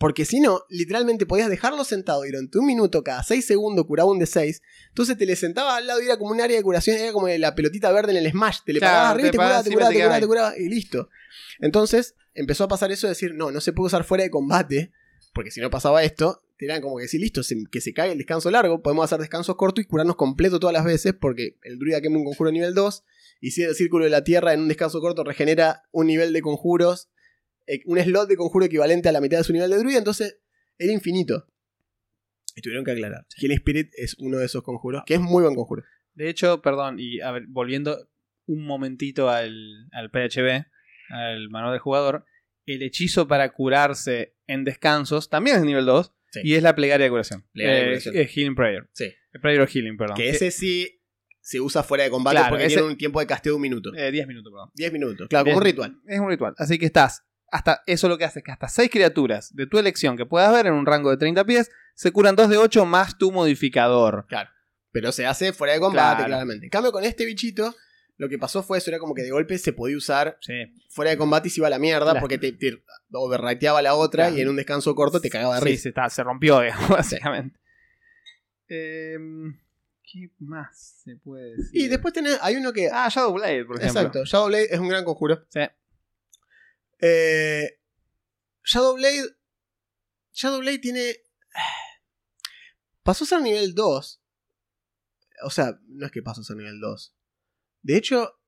Porque si no, literalmente podías dejarlo sentado y durante un minuto, cada 6 segundos curaba un de 6. Entonces te le sentaba al lado y era como un área de curación, era como la pelotita verde en el Smash. Te le Claro, pagabas arriba y te te curaba, te curaba, te curaba, quedabas te curaba y listo. Entonces empezó a pasar eso de decir, no, no se puede usar fuera de combate. Porque si no pasaba esto, te eran como que decir, listo, se- que se cae el descanso largo, podemos hacer descansos cortos y curarnos completo todas las veces, porque el druida quema un conjuro nivel 2, y si el círculo de la tierra en un descanso corto regenera un nivel de conjuros, un slot de conjuro equivalente a la mitad de su nivel de druida, entonces era infinito. Y tuvieron que aclarar. Healing Spirit es uno de esos conjuros, que es muy buen conjuro. De hecho, perdón, y a ver, volviendo un momentito al, al PHB, al manual del jugador, el hechizo para curarse en descansos también es nivel 2 Sí. y es la plegaria de curación. Plegaria de Eh, curación. eh, healing Prayer. Sí. El Prayer of Healing, perdón. Que ese sí se usa fuera de combate Claro, porque ese- tiene un tiempo de casteo de un minuto. Eh, 10 minutos, perdón. 10 minutos. Claro, como un ritual. Es un ritual. Así que estás. Hasta, eso lo que hace es que hasta 6 criaturas de tu elección que puedas ver en un rango de 30 pies se curan 2 de 8 más tu modificador. Pero se hace fuera de combate, Claro. claramente. En cambio, con este bichito, lo que pasó fue eso, era como que de golpe se podía usar Sí. fuera de combate y se iba a la mierda porque te, te overrateaba la otra Claro. y en un descanso corto te cagaba de Sí, risa. se, está- se rompió, digamos, básicamente. Em, ¿Qué más se puede decir? Y después tenés, hay uno que... Ah, Shadowblade, por ejemplo. exacto, Shadowblade es un gran conjuro. Sí. Eh, Shadowblade... Shadowblade tiene... Pasó a ser nivel 2. O sea, no es que pasó a ser nivel 2. De hecho,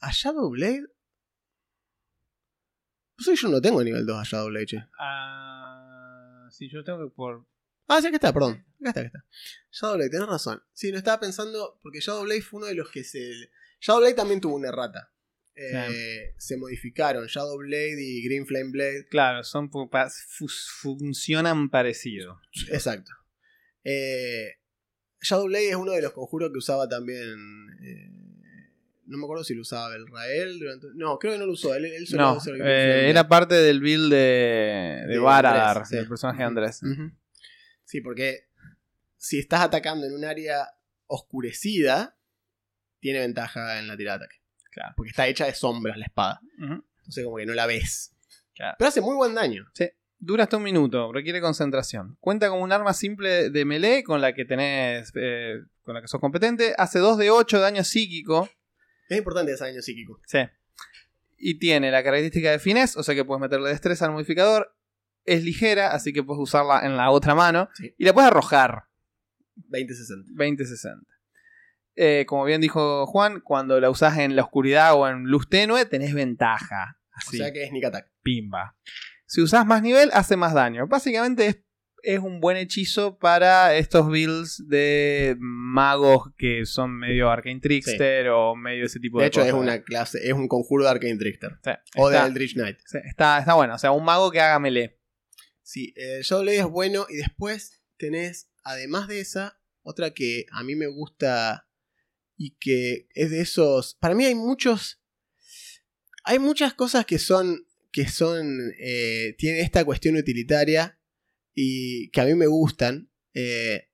a Shadowblade... No sé, yo no tengo nivel 2 a Shadowblade, che. Ah, sí, yo tengo que por. Ah, sí, acá está, perdón. Acá está, acá está. Shadowblade, tenés razón. Sí, no estaba pensando, porque Shadowblade fue uno de los que se... Shadowblade también tuvo una errata. Eh, Se modificaron Shadowblade y Green Flame Blade. Claro, son funcionan parecido. Exacto. Eh, Shadowblade es uno de los conjuros que usaba también... eh, no me acuerdo si lo usaba Belrael durante... No, creo que no lo usó. Él, No, eh, Blade. era parte del build de, de Varadar, Andrés, sí. del personaje de Andrés. Sí, porque si estás atacando en un área oscurecida, tiene ventaja en la tirada de ataque. Claro. Porque está hecha de sombras la espada. Ujú. Entonces como que no la ves. Claro. Pero hace muy buen daño. Dura hasta un minuto, requiere concentración. Cuenta con un arma simple de melee con la que tenés. eh, con la que sos competente. Hace 2 de 8 daño psíquico. Es importante ese daño psíquico. Sí. Y tiene la característica de finesse, o sea que puedes meterle destreza al modificador. Es ligera, así que puedes usarla en la otra mano. Sí. Y la puedes arrojar. 20-60. 20-60. Eh, como bien dijo Juan, cuando la usás en la oscuridad o en luz tenue, tenés ventaja. Así, O sea que es Sneak Attack. pimba. Si usás más nivel, hace más daño. Básicamente es, es un buen hechizo para estos builds de magos que son medio Arcane Trickster o medio ese tipo de, De hecho, es cosas. una clase, es un conjuro de Arcane Trickster. Sí, O de está, Eldritch Knight. sí, está, está bueno. O sea, un mago que haga melee. Sí, eh, Shadowblade es bueno. Y después tenés, además de esa, otra que a mí me gusta y que es de esos. Para mí hay muchos. Hay muchas cosas que son. que son. Eh, tienen esta cuestión utilitaria y que a mí me gustan. eh,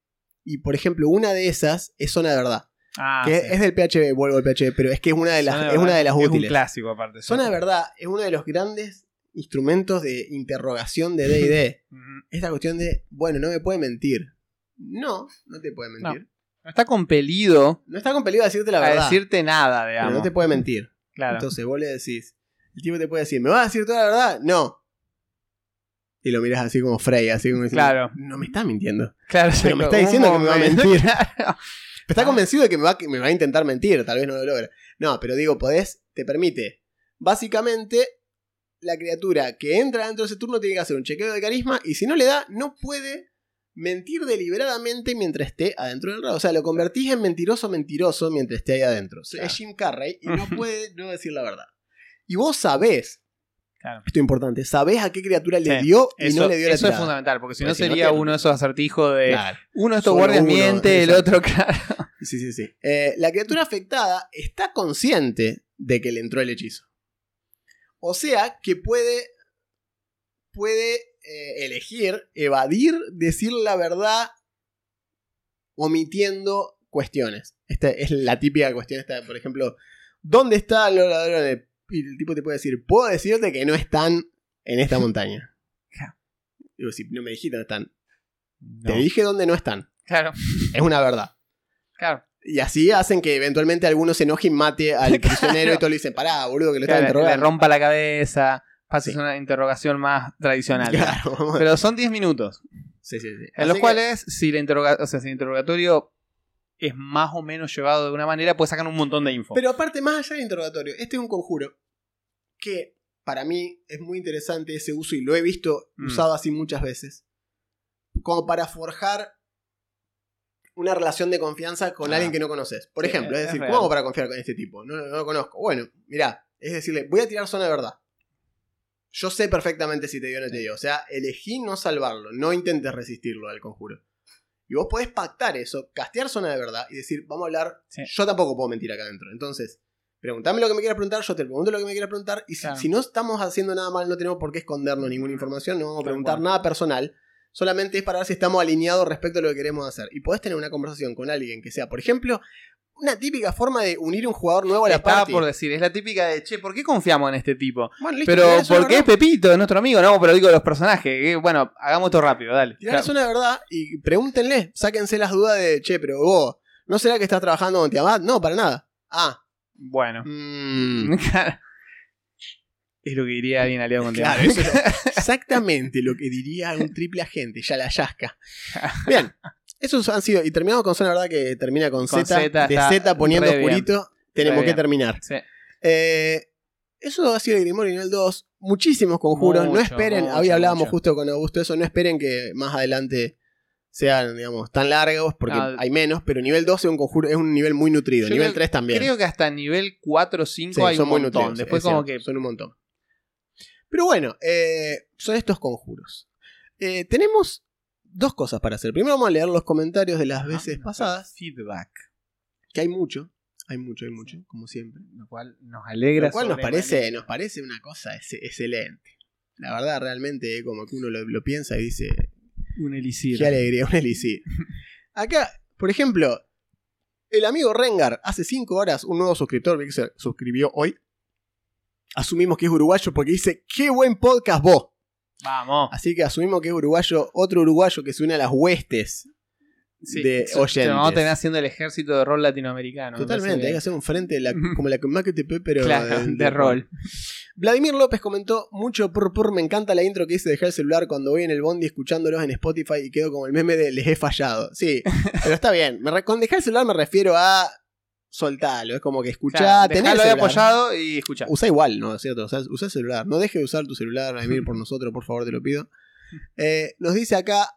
y por ejemplo, una de esas es Zona de Verdad. Ah, que sí. es del PHB, vuelvo al PHB, pero es que es una de las, es una de las Es un útiles. clásico aparte. Zona de Verdad es uno de los grandes instrumentos de interrogación de DD. Esta cuestión de, bueno, no me puede mentir. No, no te puede mentir. No está compelido No, está compelido a decirte la a verdad. decirte nada, pero digamos. no te puede mentir. Claro. Entonces vos le decís, el tipo te puede decir, ¿me vas a decir toda la verdad? No. Y lo miras así como Frey, así como diciendo, Claro. no me está mintiendo. Claro, Pero me está diciendo que me va a mentir. claro. Pero está convencido de que me va, que me va a intentar mentir, tal vez no lo logra. No, pero digo, podés, te permite. Básicamente, la criatura que entra dentro de ese turno tiene que hacer un chequeo de carisma y si no le da, no puede mentir deliberadamente mientras esté adentro del radio. O sea, lo convertís en mentiroso mentiroso mientras esté ahí adentro. Claro. Es Jim Carrey y no puede no decir la verdad. Y vos sabés Claro. Esto es importante. Sabés a qué criatura le Sí, dio y Eso, no le dio la eso es fundamental, porque si no sería uno de esos acertijos de Claro. uno de estos Solo guardias uno, miente, el otro, claro. Sí, sí, sí. Eh, la criatura afectada está consciente de que le entró el hechizo. O sea que puede. puede eh, elegir, evadir, decir la verdad, omitiendo cuestiones. Esta es la típica cuestión. Esta, por ejemplo, ¿dónde están los ladrones? Y el tipo te puede decir, puedo decirte que no están en esta montaña. Claro. Digo, si no me dijiste dónde están. No. Te dije dónde no están. Claro, Es una verdad. claro. Y así hacen que eventualmente alguno se enoje y mate al prisionero y todos le dicen, pará, boludo, que lo están Claro, le interrogando. rompa la cabeza, pases Sí. una interrogación más tradicional. Claro, Pero son 10 minutos, sí, sí, sí. en Así los que- cuales si, la interroga- o sea, si el interrogatorio es más o menos llevado de una manera, puedes sacar un montón de info. Pero aparte, más allá del interrogatorio, este es un conjuro que para mí es muy interesante ese uso y lo he visto Mm. usado así muchas veces. Como para forjar una relación de confianza con Ah. alguien que no conoces. Por ejemplo, es es decir. ¿cómo hago para confiar con este tipo? No, no lo conozco. Bueno, mirá, es decirle, voy a tirar zona de verdad. Yo sé perfectamente si te dio o no te dio. O sea, elegí no salvarlo, no intentes resistirlo al conjuro. Y vos podés pactar eso, castear zona de verdad y decir, vamos a hablar. Sí. Yo tampoco puedo mentir acá adentro. Entonces, preguntame lo que me quieras preguntar, yo te pregunto lo que me quieras preguntar. Y si, Claro. si no estamos haciendo nada mal, no tenemos por qué escondernos ninguna información, no vamos a preguntar nada personal. Solamente es para ver si estamos alineados respecto a lo que queremos hacer. Y podés tener una conversación con alguien que sea, por ejemplo, una típica forma de unir un jugador nuevo a la Estaba party. por decir, es la típica de, che, ¿por qué confiamos en este tipo? Bueno, listo, Pero porque es verdad. Pepito, es nuestro amigo, no, pero digo los personajes. que, bueno, hagamos esto rápido, dale. Tirale zona de verdad y pregúntenle, sáquense las dudas de, che, pero vos, ¿no será que estás trabajando con Tiamat? No, para nada. Ah, Bueno. mm, es lo que diría alguien aliado con Claro, Tiamat. eso es exactamente lo que diría un triple agente, ya la yasca. Bien, esos han sido, y terminamos con zona verdad que termina con, Con Z, Z, de Z poniendo oscurito, tenemos que terminar. Sí. Eh, eso ha sido el Grimorio nivel 2, muchísimos conjuros, no esperen, mucho, hoy hablábamos mucho. justo con Augusto eso, no esperen que más adelante sean, digamos, tan largos, porque No, hay menos, pero nivel 2 es un conjuro, es un nivel muy nutrido, nivel creo- 3 también. Creo que hasta nivel 4 o 5 Sí, hay son un muy montón. nutridos, Después es como cierto, que... Son un montón. Pero bueno, eh, son estos conjuros. Eh, tenemos dos cosas para hacer. Primero vamos a leer los comentarios de las Ah, veces pasadas, Feedback. que hay mucho. Hay mucho, hay mucho, como siempre. Lo cual nos alegra. Lo cual nos parece, nos parece una cosa ex- excelente. La verdad, realmente, eh, como que uno lo, lo piensa y dice, Un elixir. qué alegría, un elixir. Acá, por ejemplo, el amigo Rengar, hace 5 horas, un nuevo suscriptor que se suscribió hoy. Asumimos que es uruguayo porque dice, qué buen podcast vos. Vamos. Así que asumimos que es uruguayo, otro uruguayo que se une a las huestes. Sí, de so- oyentes. Vamos a tener haciendo el ejército de rol latinoamericano. me Totalmente, hay que hacer un frente la- como la que más que te pe, pero Claro, de, rol. Vladimir López comentó, mucho pur pur, me encanta la intro que hice dejar el celular cuando voy en el bondi escuchándolos en Spotify y quedo como el meme de les he fallado. Sí, pero está bien. Me con dejar el celular me refiero a soltarlo, es como que escuchá, Claro, tenés el celular. apoyado y escucha. Usa igual, ¿no? ¿Es cierto? O sea, usa el celular. No deje de usar tu celular, Vladimir, por nosotros, por favor, te lo pido. Eh, nos dice acá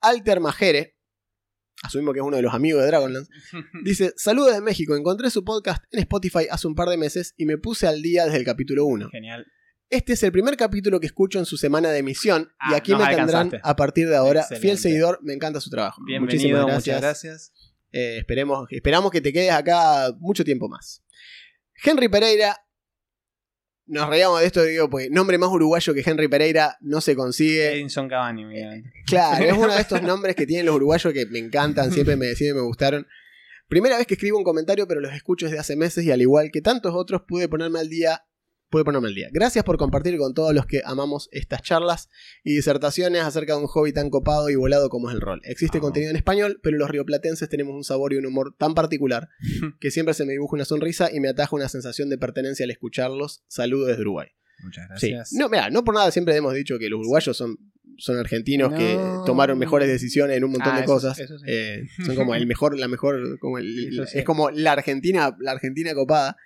Alter Majere. Asumimos que es uno de los amigos de Dragonlance. Dice, saludos de México, encontré su podcast en Spotify hace un par de meses y me puse al día desde el capítulo 1. Genial. Este es el primer capítulo que escucho en su semana de emisión y Ah, aquí me tendrán a partir de ahora. Excelente. Fiel seguidor, me encanta su trabajo. Bienvenido, Muchísimas muchas gracias. Eh, esperemos, esperamos que te quedes acá mucho tiempo más. Henry Pereira. Nos reíamos de esto, digo, pues nombre más uruguayo que Henry Pereira no se consigue. Edinson Cavani, obviamente. Claro, es uno de estos nombres que tienen los uruguayos que me encantan, siempre me, siempre me gustaron. Primera vez que escribo un comentario, pero los escucho desde hace meses y al igual que tantos otros pude ponerme al día. Pude ponerme al día. Gracias por compartir con todos los que amamos estas charlas y disertaciones acerca de un hobby tan copado y volado como es el rol. Existe Ah. contenido en español, pero los rioplatenses tenemos un sabor y un humor tan particular que siempre se me dibuja una sonrisa y me ataja una sensación de pertenencia al escucharlos. Saludos desde Uruguay. Muchas Sí. gracias. No, mira, no por nada siempre hemos dicho que los uruguayos son, son argentinos que tomaron mejores decisiones en un montón Ah, de eso- cosas. eso sí. Eh, son como el mejor, la mejor, como el- Eso sí. es como la Argentina, la Argentina copada.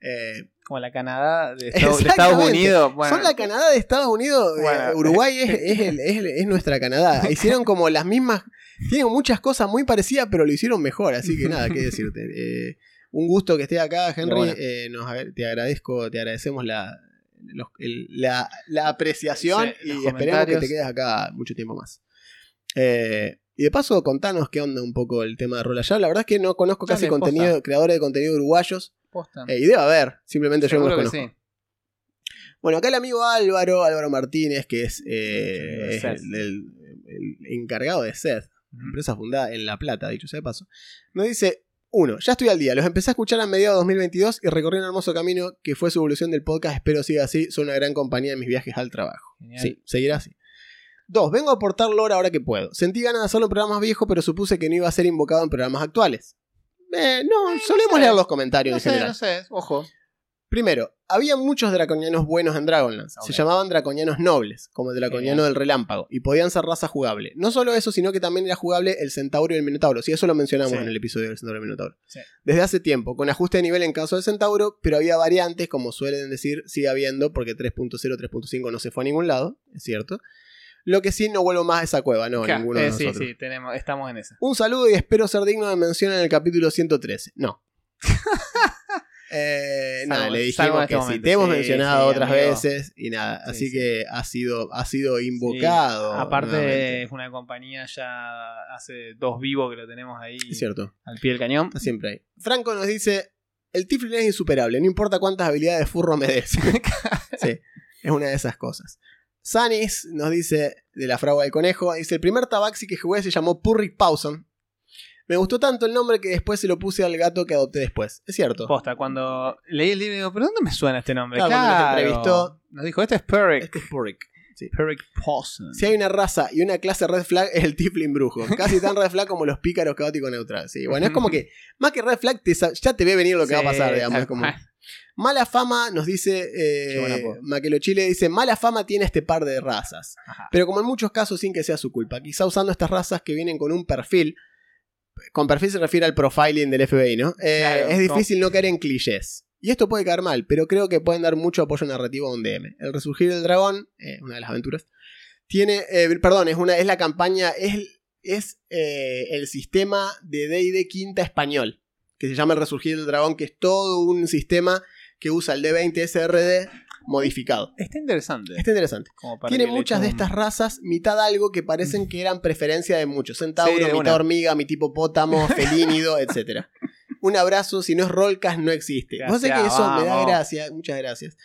Eh, Como la Canadá de Estados, de Estados Exactamente. Unidos. Bueno, son la Canadá de Estados Unidos. eh. Uruguay es, es el- es el- es nuestra Canadá. Hicieron como las mismas. Tienen muchas cosas muy parecidas, pero lo hicieron mejor. Así que nada, qué decirte. Eh, un gusto que esté acá, Henry. Bueno. Eh, nos, te agradezco, te agradecemos la, los- el- la, la apreciación Sí, y esperemos que te quedes acá mucho tiempo más. Eh, y de paso, contanos qué onda un poco el tema de Rola Ya. La verdad es que no conozco casi Dale, posta. contenido, creadores de contenido uruguayos. Posta. Eh, y debe haber, simplemente yo no los conozco. sí. Bueno, acá el amigo Álvaro, Álvaro Martínez, que es, eh, es el, el- el encargado de Seth, Ujú. empresa fundada en La Plata, dicho sea de paso, nos dice, uno, ya estoy al día, los empecé a escuchar a mediados de 2022 y recorrí un hermoso camino que fue su evolución del podcast, espero siga así, son una gran compañía en mis viajes al trabajo. Genial. Sí, seguirá así. Dos, vengo a aportar lore ahora que puedo. Sentí ganas de hacerlo en programas viejos, pero supuse que no iba a ser invocado en programas actuales. Eh, no, solemos leer los comentarios No en sé, general. no sé, ojo. Primero, había muchos draconianos buenos en Dragonlance. Se llamaban draconianos nobles, como el draconiano del relámpago, y podían ser raza jugable. No solo eso, sino que también era jugable el centauro y el minotauro. Sí, eso lo mencionamos Sí. en el episodio del centauro y el minotauro. Sí. Desde hace tiempo, con ajuste de nivel en caso del centauro, pero había variantes, como suelen decir, sigue habiendo, porque 3.0, 3.5 no se fue a ningún lado, es cierto. Lo que sí, no vuelvo más a esa cueva, no, Ca- ninguno de eh, sí, nosotros. sí, tenemos, estamos en esa. Un saludo y espero ser digno de mención en el capítulo 113. No. Eh, nada, le dijimos en este que sí, te hemos Sí, mencionado sí, otras amigo. veces y nada, Sí, así sí. que ha sido, ha sido invocado. Sí. Aparte, nuevamente. es una compañía ya hace dos vivos que lo tenemos ahí Es cierto, al pie del cañón. siempre ahí. Franco nos dice: El Tiflin es insuperable, no importa cuántas habilidades de furro me des. sí, es una de esas cosas. Sanis nos dice de la fragua del conejo: dice, el primer tabaxi que jugué se llamó Purrick Pawson. Me gustó tanto el nombre que después se lo puse al gato que adopté después. Es cierto. Posta, cuando leí el libro digo, ¿pero dónde me suena este nombre? Claro, cuando nos entrevistó. Nos dijo, este es Perrick. Este es. Perrick Possum. Si hay una raza y una clase red flag es el Tiflin brujo. Casi tan red flag como los pícaros caóticos neutral. Sí, bueno, es como que más que red flag te ya te ve venir lo que va a pasar, digamos. es como- Mala fama nos dice eh. Maquelo Chile dice mala fama tiene este par de razas. Ajá. Pero como en muchos casos sin que sea su culpa. Quizá usando estas razas que vienen con un perfil. Con perfil se refiere al profiling del FBI, ¿no? Eh, Claro, es difícil no caer en clichés. Y esto puede caer mal, pero creo que pueden dar mucho apoyo narrativo a un DM. El resurgir del dragón, eh, una de las aventuras, tiene, eh, perdón, es, una, es la campaña, es, es eh, el sistema de D&D quinta español, que se llama el resurgir del dragón, que es todo un sistema que usa el D20 SRD modificado. Está interesante. Está interesante. Tiene muchas de un- estas razas, mitad algo que parecen que eran preferencia de muchos. Centauro, Sí, de mitad una. hormiga, mitad hipopótamo, felínido, etc. Un abrazo, si no es Rolcas, no existe. Vos sé que Gracias, eso me da gracia, muchas gracias.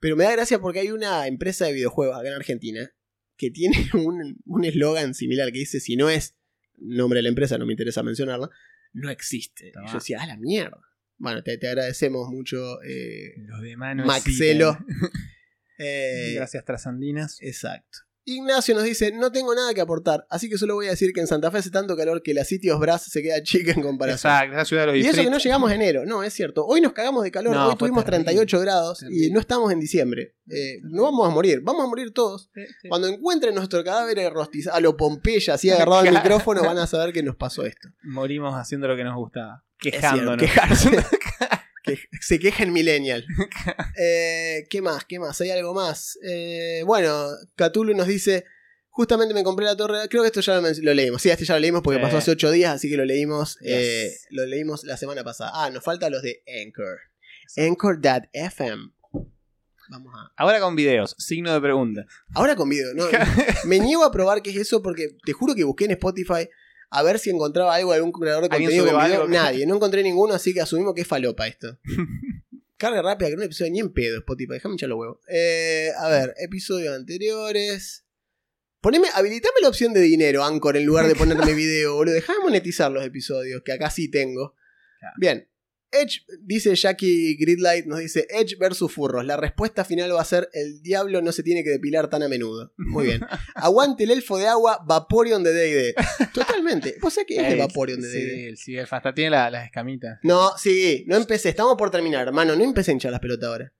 Pero me da gracia porque hay una empresa de videojuegos acá en Argentina que tiene un un eslogan similar que dice: si no es nombre de la empresa, no me interesa mencionarla, no existe. Y yo decía, a la mierda. Bueno, te, te agradecemos mucho, eh, Los Maxelo. existen. Eh, Gracias, trasandinas. Exacto. Ignacio nos dice, no tengo nada que aportar, así que solo voy a decir que en Santa Fe hace tanto calor que la Sitios Brass se queda chica en comparación. Exacto, esa ciudad de los Y eso que no llegamos a enero, no, es cierto. Hoy nos cagamos de calor, No, hoy tuvimos terrible. 38 grados y no estamos en diciembre. Eh, no vamos a morir, vamos a morir todos. Sí, sí. Cuando encuentren nuestro cadáver rostizado, a lo Pompeya, así agarrado al micrófono, van a saber que nos pasó esto. Morimos haciendo lo que nos gustaba. Cierto, Quejándonos. se queja en Millennial. Eh, ¿Qué más? ¿Qué más? ¿Hay algo más? Eh, bueno, Cthulhu nos dice. Justamente me compré la torre. Creo que esto ya lo, leímos. Sí, este ya lo leímos porque pasó hace 8 días, así que lo leímos. Yes. eh, lo leímos la semana pasada. Ah, nos faltan los de Anchor. Anchor.fm. Vamos a. Ahora con videos, signo de pregunta. Ahora con video, ¿no? me niego a probar qué es eso porque te juro que busqué en Spotify a ver si encontraba algo de algún creador de ¿Alguien contenido con video. algo? Nadie, no encontré ninguno, así que asumimos que es falopa esto. Carga rápida, que no episodio ni en pedo Spotify, déjame echar los huevos. Eh, a ver, episodios anteriores. Poneme, habilitame la opción de dinero, Anchor, en lugar de ponerme video, boludo. Dejame monetizar los episodios, que acá sí tengo. Claro. Bien. Edge, dice Jackie Gridlight, nos dice Edge versus furros. La respuesta final va a ser el diablo no se tiene que depilar tan a menudo. Muy bien. Aguante el elfo de agua Vaporeon de D&D. Totalmente. ¿Vos sabés qué es el Vaporeon de Sí, D&D? el Ciber hasta tiene la- las escamitas. No, sí, no empecé. Estamos por terminar, hermano. No empecé a hinchar las pelotas ahora.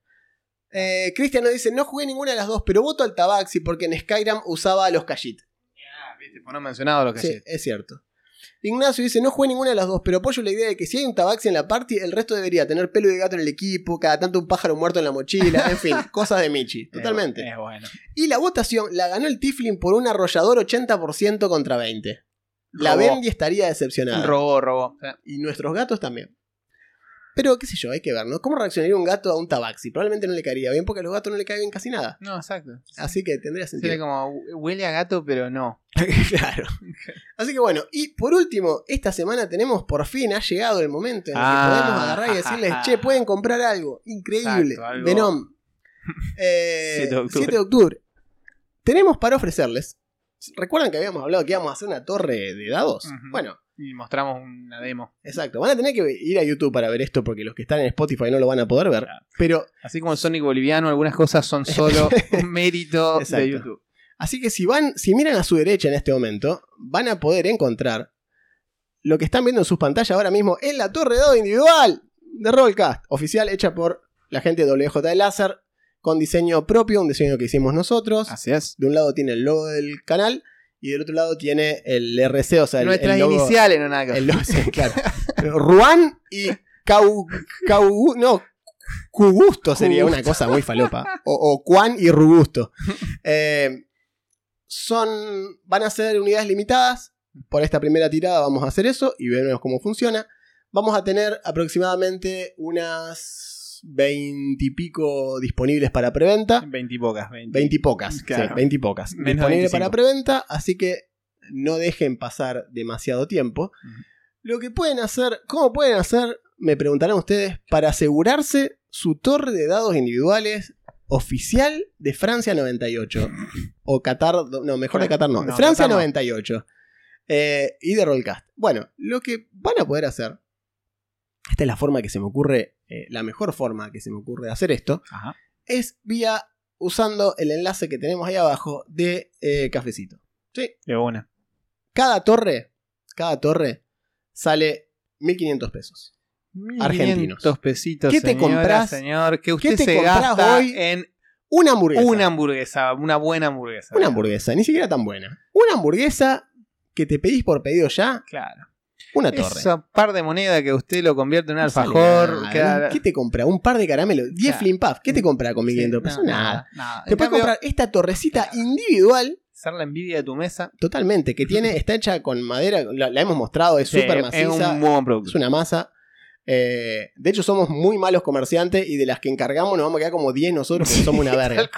Eh, Cristian nos dice, no jugué ninguna de las dos, pero voto al Tabaxi porque en Skyrim usaba los Khajiit. Ah, viste, pues no mencionado lo que Sí, sí. es cierto. Ignacio dice, no jugué ninguna de las dos, pero apoyo la idea de que si hay un Tabaxi en la party, el resto debería tener pelo de gato en el equipo, cada tanto un pájaro muerto en la mochila, en fin, cosas de Michi, totalmente. Es, bueno. Y la votación la ganó el Tiflin por un arrollador 80% contra 20. La Robó. Bendy estaría decepcionada. Robó, robó. Y nuestros gatos también. Pero qué sé yo, hay que ver, ¿no? ¿Cómo reaccionaría un gato a un tabaxi? Probablemente no le caería bien porque a los gatos no le cae bien casi nada. No, exacto. Así que tendría sentido. Sería como, huele a gato, pero no. claro. Así que bueno, y por último, esta semana tenemos por fin, ha llegado el momento en el que Ah. podemos agarrar y decirles, che, pueden comprar algo. Increíble. Exacto, algo- Venom. Eh, 7 de octubre. 7 de octubre. Tenemos para ofrecerles. ¿Recuerdan que habíamos hablado que íbamos a hacer una torre de dados? Bueno, Y mostramos una demo. exacto. Van a tener que ir a YouTube para ver esto porque los que están en Spotify no lo van a poder ver. Pero Así como el Sonic boliviano, algunas cosas son solo un mérito Exacto. de YouTube. Así que si van, si miran a su derecha en este momento, van a poder encontrar lo que están viendo en sus pantallas ahora mismo es la torre de dado individual de Rollcast, oficial hecha por la gente de WJ de Láser, con diseño propio, un diseño que hicimos nosotros. Así es. De un lado tiene el logo del canal y del otro lado tiene el RC, o sea, el, Nuestras el logo, iniciales, no nada que ver. el logo, sí, claro. Ruan y Cau, Cau- no, Cugusto sería una cosa muy falopa. O, o Juan y Rugusto. Eh, son, van a ser unidades limitadas. Por esta primera tirada vamos a hacer eso y veremos cómo funciona. Vamos a tener aproximadamente unas 20 y pico disponibles para preventa. 20 y pocas. 20. 20 y pocas. Claro. Sí, 20 y pocas. Menos de Disponible 25. para preventa, así que no dejen pasar demasiado tiempo. Lo que pueden hacer, ¿cómo pueden hacer? Me preguntarán ustedes, para asegurarse su torre de dados individuales oficial de Francia 98. O Qatar, no, mejor de Qatar no, Francia Qatar no. 98. Eh, y de Rollcast. Bueno, lo que van a poder hacer, esta es la forma que se me ocurre, eh, la mejor forma que se me ocurre de hacer esto, Ajá. es vía usando el enlace que tenemos ahí abajo de eh, cafecito. ¿Sí? De una. Cada torre, cada torre sale 1500 pesos. Argentinos. 500 pesitos. ¿Qué te comprás? señor, que usted ¿Qué te se gasta hoy? en Una hamburguesa. una hamburguesa, una buena hamburguesa. Una hamburguesa, ni siquiera tan buena. Una hamburguesa que te pedís por pedido ya, Claro. Una torre. Esa par de moneda que usted lo convierte en un No alfajor. queda- ¿Qué te compra? ¿Un par de caramelos? ¿10 Claro. ¿Qué te compra con Sí, 1500 pesos? no, nada. nada. Te puedes comprar esta torrecita Claro. individual Hacer la envidia de tu mesa. totalmente, que tiene, está hecha con madera, la, la hemos mostrado, es Sí, súper Es maciza. un muy buen producto. Es una masa. Eh, de hecho, somos muy malos comerciantes y de las que encargamos nos vamos a quedar como 10 nosotros porque somos una verga.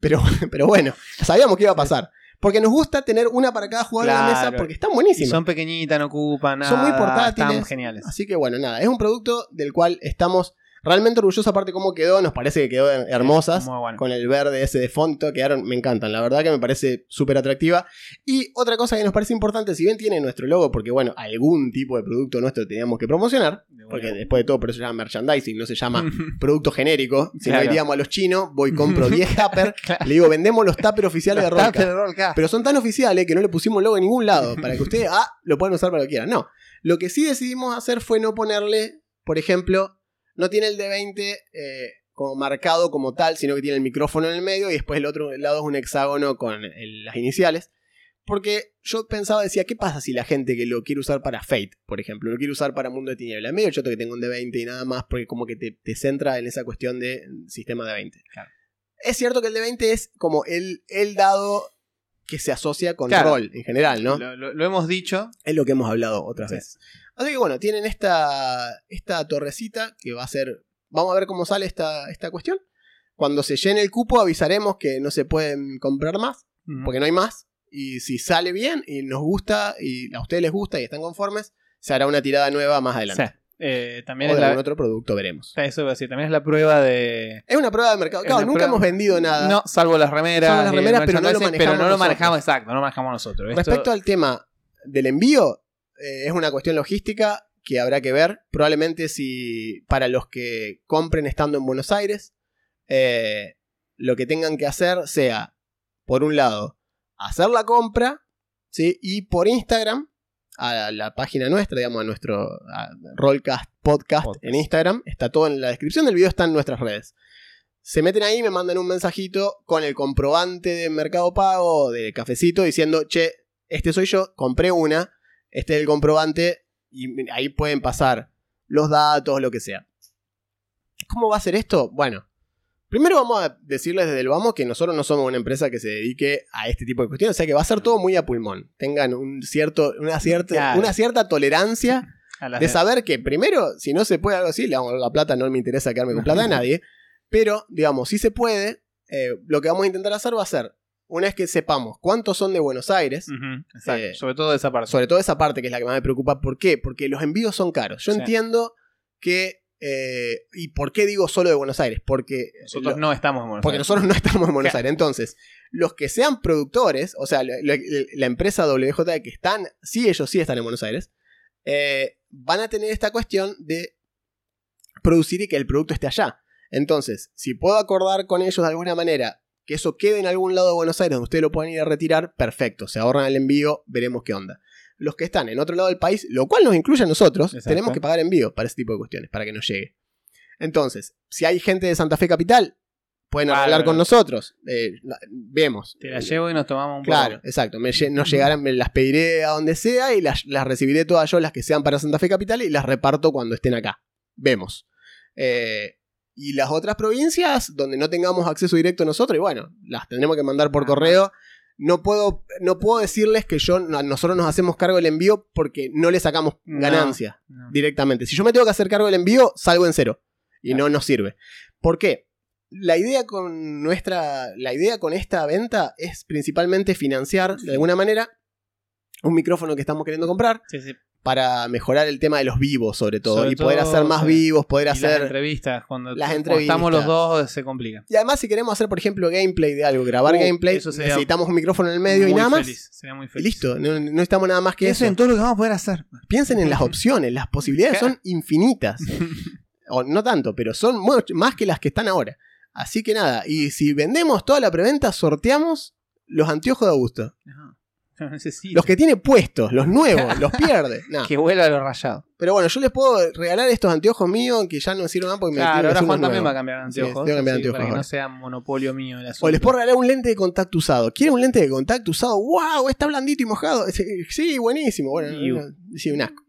Pero, pero bueno, sabíamos que iba a pasar. Porque nos gusta tener una para cada jugador de la mesa Claro. porque están Y buenísimas. son pequeñitas, no ocupan nada. Son muy portátiles. Están geniales. Así que bueno, nada, es un producto del cual estamos realmente orgullosos aparte cómo quedó, nos parece que quedó hermosas. Muy bueno. Con el verde ese de fondo, quedaron, me encantan, la verdad que me parece súper atractiva. Y otra cosa que nos parece importante, si bien tiene nuestro logo, porque bueno, algún tipo de producto nuestro teníamos que promocionar, porque después de todo por eso se llama merchandising, no se llama producto genérico. Si Claro. no iríamos a los chinos, voy y compro 10 tuppers, le digo, vendemos los tuppers oficiales de Los Rollcast. Pero son tan oficiales que no le pusimos logo en ningún lado, para que ustedes, ah, lo puedan usar para lo que quieran. No, lo que sí decidimos hacer fue no ponerle, por ejemplo, no tiene el de 20 eh, como marcado como tal, sino que tiene el micrófono en el medio y después el otro lado es un hexágono con el- las iniciales. Porque yo pensaba, decía, ¿qué pasa si la gente que lo quiere usar para Fate, por ejemplo, lo quiere usar para Mundo de Tiniebla? Medio choto que tenga un de 20 y nada más, porque como que te, te centra en esa cuestión de sistema de 20. Claro. Es cierto que el de 20 es como el, el dado que se asocia con Claro. rol en general, ¿no? Lo, lo- lo hemos dicho. Es lo que hemos hablado otras Sí. veces. Así que bueno, tienen esta, esta torrecita que va a ser... Vamos a ver cómo sale esta, esta cuestión. Cuando se llene el cupo avisaremos que no se pueden comprar más, porque no hay más. Y si sale bien y nos gusta y a ustedes les gusta y están conformes, se hará una tirada nueva más adelante. Sí. Eh, también o es de la, algún otro producto, veremos. Eso iba a decir, también es la prueba de. Es una prueba de mercado. Claro, nunca prueba- hemos vendido nada. No, salvo las remeras. Salvo las remeras, pero no lo merchandising, pero no lo manejamos manejamos, exacto, no lo manejamos nosotros. Esto- Respecto al tema del envío, eh, es una cuestión logística que habrá que ver. Probablemente si para los que compren estando en Buenos Aires, eh, lo que tengan que hacer sea, por un lado, hacer la compra, ¿sí? Y por Instagram, a la página nuestra, digamos, a nuestro a Rollcast Podcast, Podcast. en Instagram, está todo en la descripción del video, está en nuestras redes. Se meten ahí y me mandan un mensajito con el comprobante de Mercado Pago, de cafecito, diciendo, che, este soy yo, compré una, este es el comprobante, y ahí pueden pasar los datos, lo que sea. ¿Cómo va a ser esto? Bueno, primero vamos a decirles desde el vamos que nosotros no somos una empresa que se dedique a este tipo de cuestiones, o sea que va a ser todo muy a pulmón. Tengan un cierto, una, cierta, Claro. una cierta tolerancia de saber que primero, si no se puede algo así, la, la plata no me interesa quedarme con plata de nadie, pero digamos, si se puede, eh, lo que vamos a intentar hacer va a ser, una vez que sepamos cuántos son de Buenos Aires, exacto. Eh, Sobre todo de esa parte. sobre todo esa parte que es la que más me preocupa, ¿por qué? Porque los envíos son caros. Yo Sí. entiendo que... eh, ¿Y por qué digo solo de Buenos Aires? Porque Nosotros lo- no estamos en Buenos porque Aires. nosotros no estamos en Buenos Claro. Aires. Entonces, los que sean productores, o sea, la, la- la empresa WJ que están, sí, ellos sí están en Buenos Aires, eh, van a tener esta cuestión de producir y que el producto esté allá. Entonces, si puedo acordar con ellos de alguna manera que eso quede en algún lado de Buenos Aires donde ustedes lo puedan ir a retirar, perfecto, se ahorran el envío, veremos qué onda. Los que están en otro lado del país, lo cual nos incluye a nosotros, Exacto. tenemos que pagar envío para ese tipo de cuestiones, para que nos llegue. Entonces, si hay gente de Santa Fe Capital, pueden Claro. hablar con nosotros. eh, vemos. Te la llevo y nos tomamos un Claro, poco. exacto. Me, nos llegarán, me las pediré a donde sea y las, las recibiré todas yo, las que sean para Santa Fe Capital, y las reparto cuando estén acá. Vemos. Eh, y las otras provincias donde no tengamos acceso directo nosotros, y bueno, las tendremos que mandar por correo. No puedo, no puedo decirles que yo, no- nosotros nos hacemos cargo del envío porque no le sacamos ganancia No. directamente. Si yo me tengo que hacer cargo del envío, salgo en cero. Y no nos sirve. ¿Por qué? La idea con nuestra. La idea con esta venta es principalmente financiar de alguna manera un micrófono que estamos queriendo comprar Sí, sí. Para mejorar el tema de los vivos, sobre todo. Sobre y poder todo, hacer más sí. vivos, poder Y las hacer. entrevistas, cuando, las cuando entrevistas. estamos los dos se complica. Y además, si queremos hacer, por ejemplo, gameplay de algo, grabar Uh, gameplay, necesitamos un micrófono en el medio y nada más. Sería muy Y feliz. listo, no, no necesitamos nada más que Eso eso. en todo lo que vamos a poder hacer. Piensen en las opciones, las posibilidades son infinitas. O no tanto, pero son más que las que están ahora. Así que nada, y si vendemos toda la preventa, sorteamos los anteojos de Augusto. No, no necesito. Los que tiene puestos, los nuevos, los pierde. No. Que vuelva a lo rayado. Pero bueno, yo les puedo regalar estos anteojos míos que ya no sirven más porque me Claro, que ahora Juan también va a cambiar Sí, anteojos. tengo que cambiar de sí, anteojos para que no sea monopolio mío el asunto. O les puedo regalar un lente de contacto usado. ¿Quieren un lente de contacto usado? ¡Wow! Está blandito y mojado. Sí, buenísimo. Bueno, no, sí, un asco.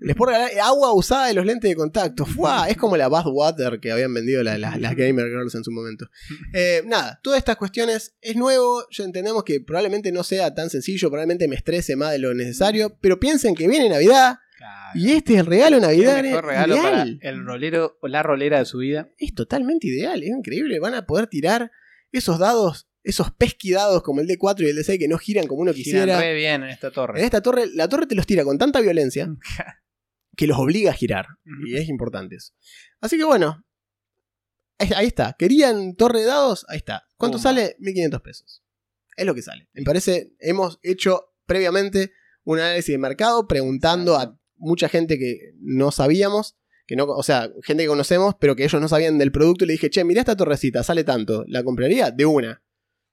Les puedo regalar agua usada de los lentes de contacto. ¡Fua! Es como la Bath Water que habían vendido la- la- las Gamer Girls en su momento. Eh, nada, todas estas cuestiones es nuevo. Ya entendemos que probablemente no sea tan sencillo. Probablemente me estrese más de lo necesario. Pero piensen que viene Navidad. Claro. Y este es el regalo de Qué Navidad. mejor regalo ideal. para el rolero o la rolera de su vida. Es totalmente ideal, es increíble. Van a poder tirar esos dados, esos pesquidados como el D4 y el D6 que no giran como uno Giran quisiera. re bien en esta torre. En esta torre, la torre te los tira con tanta violencia que los obliga a girar. Y es importante eso. Así que bueno, ahí, está. ¿Querían torre de dados? Ahí está. ¿Cuánto Pumba. sale? 1500 pesos. Es lo que sale. Me parece, hemos hecho previamente un análisis de mercado preguntando a mucha gente que no sabíamos. Que no, o sea, gente que conocemos, pero que ellos no sabían del producto. Y le dije, che, mirá esta torrecita, sale tanto. ¿La compraría? De una.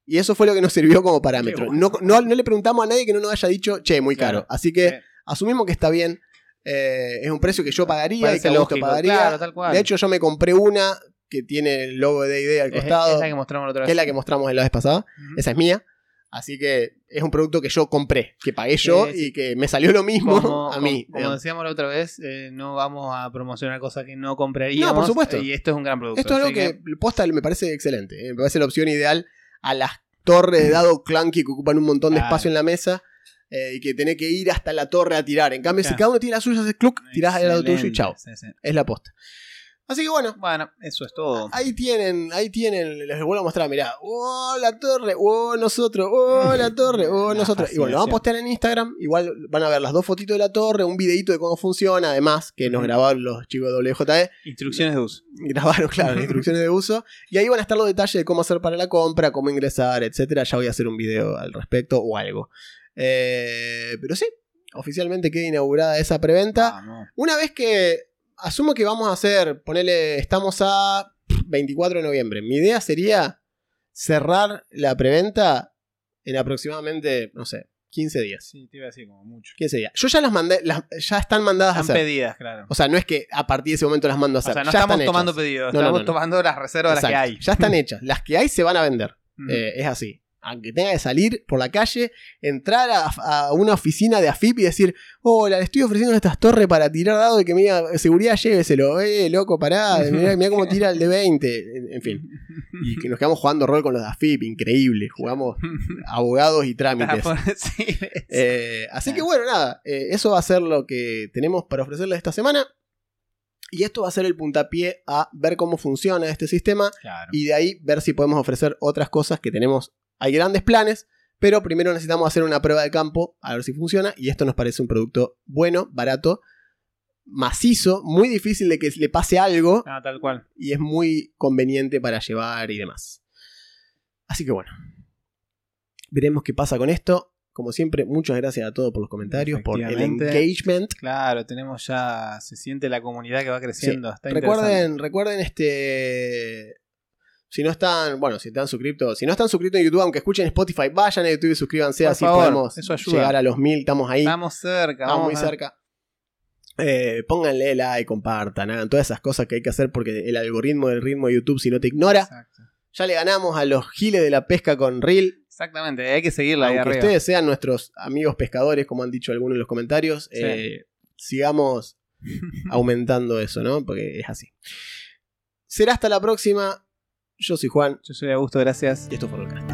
Y eso fue lo que nos sirvió como parámetro. Bueno. No, no, no le preguntamos a nadie que no nos haya dicho, che, muy caro. Claro. Así que asumimos que está bien. Eh, es un precio que yo pagaría y Parece que Augusto lógico, pagaría. claro, tal cual. De hecho, yo me compré una que tiene el logo de D&D al costado, es la que mostramos la otra vez. que es la que mostramos la vez pasada. Esa es mía. Así que es un producto que yo compré, que pagué yo y que me salió lo mismo como, a mí. como- decíamos la otra vez, eh, no vamos a promocionar cosas que no compraríamos. No, por supuesto. Y esto es un gran producto. Esto es algo así que, posta me parece excelente. eh, Me parece la opción ideal a las torres de dado clunky que ocupan un montón de espacio en la mesa eh, y que tenés que ir hasta la torre a tirar. En cambio, si cada uno tiene la suya, haces cluck, tirás al lado tuyo y chao. sí, sí. Es la posta. Así que bueno, Bueno, eso es todo. Ahí tienen, ahí tienen, les vuelvo a mostrar, mirá, oh la torre, oh nosotros, oh la torre, oh nosotros. Y bueno, lo vamos a postear en Instagram, igual van a ver las dos fotitos de la torre, un videito de cómo funciona, además, que nos grabaron los chicos de WJE, Instrucciones de uso. grabaron, claro, las instrucciones de uso, y ahí van a estar los detalles de cómo hacer para la compra, cómo ingresar, etcétera. Ya voy a hacer un video al respecto o algo. Eh, pero sí, oficialmente queda inaugurada esa preventa. Una vez que asumo que vamos a hacer, ponele, estamos a 24 de noviembre. Mi idea sería cerrar la preventa en aproximadamente, no sé, 15 días. Sí, te iba a decir como mucho. 15 días. Yo ya las mandé, las, ya están mandadas a Están hacer. pedidas, claro. O sea, no es que a partir de ese momento las mando a O hacer. sea, no ya estamos tomando hechas. pedidos, No, estamos no, no. tomando las reservas de las que Exacto. hay. Ya están hechas. Las que hay se van a vender. Mm. Eh, es así. Aunque tenga que salir por la calle, entrar a, a una oficina de AFIP y decir, hola, le estoy ofreciendo estas torres para tirar dado y que me diga, seguridad lléveselo, eh, loco, pará, mirá, mirá cómo tira el de 20. En, en fin, y que nos quedamos jugando rol con los de AFIP, increíble. Jugamos abogados y trámites. Sí, Eh, así que bueno, nada, eh, eso va a ser lo que tenemos para ofrecerles esta semana. Y esto va a ser el puntapié a ver cómo funciona este sistema claro. y de ahí ver si podemos ofrecer otras cosas que tenemos. Hay grandes planes, pero primero necesitamos hacer una prueba de campo a ver si funciona y esto nos parece un producto bueno, barato, macizo, muy difícil de que le pase algo Ah, tal cual. y es muy conveniente para llevar y demás. Así que bueno, veremos qué pasa con esto. Como siempre, muchas gracias a todos por los comentarios, por el engagement. Claro, tenemos ya. Se siente la comunidad que va creciendo. Está interesante. Recuerden, recuerden este. Si no están, bueno, si están suscritos, si no están suscritos en YouTube, aunque escuchen Spotify, vayan a YouTube y suscríbanse, Por así favor, podemos eso ayuda. llegar a los mil, estamos ahí, Estamos cerca. estamos muy cerca. Eh, pónganle like, compartan, hagan todas esas cosas que hay que hacer porque el algoritmo del ritmo de YouTube, si no te ignora, Exacto. ya le ganamos a los giles de la pesca con Reel. Exactamente, hay que seguirla ahí Aunque arriba. ustedes sean nuestros amigos pescadores, como han dicho algunos en los comentarios, Sí. eh, sigamos aumentando eso, ¿no? Porque es así. Será hasta la próxima. Yo soy Juan Yo soy Augusto, gracias. y esto fue Rollcast.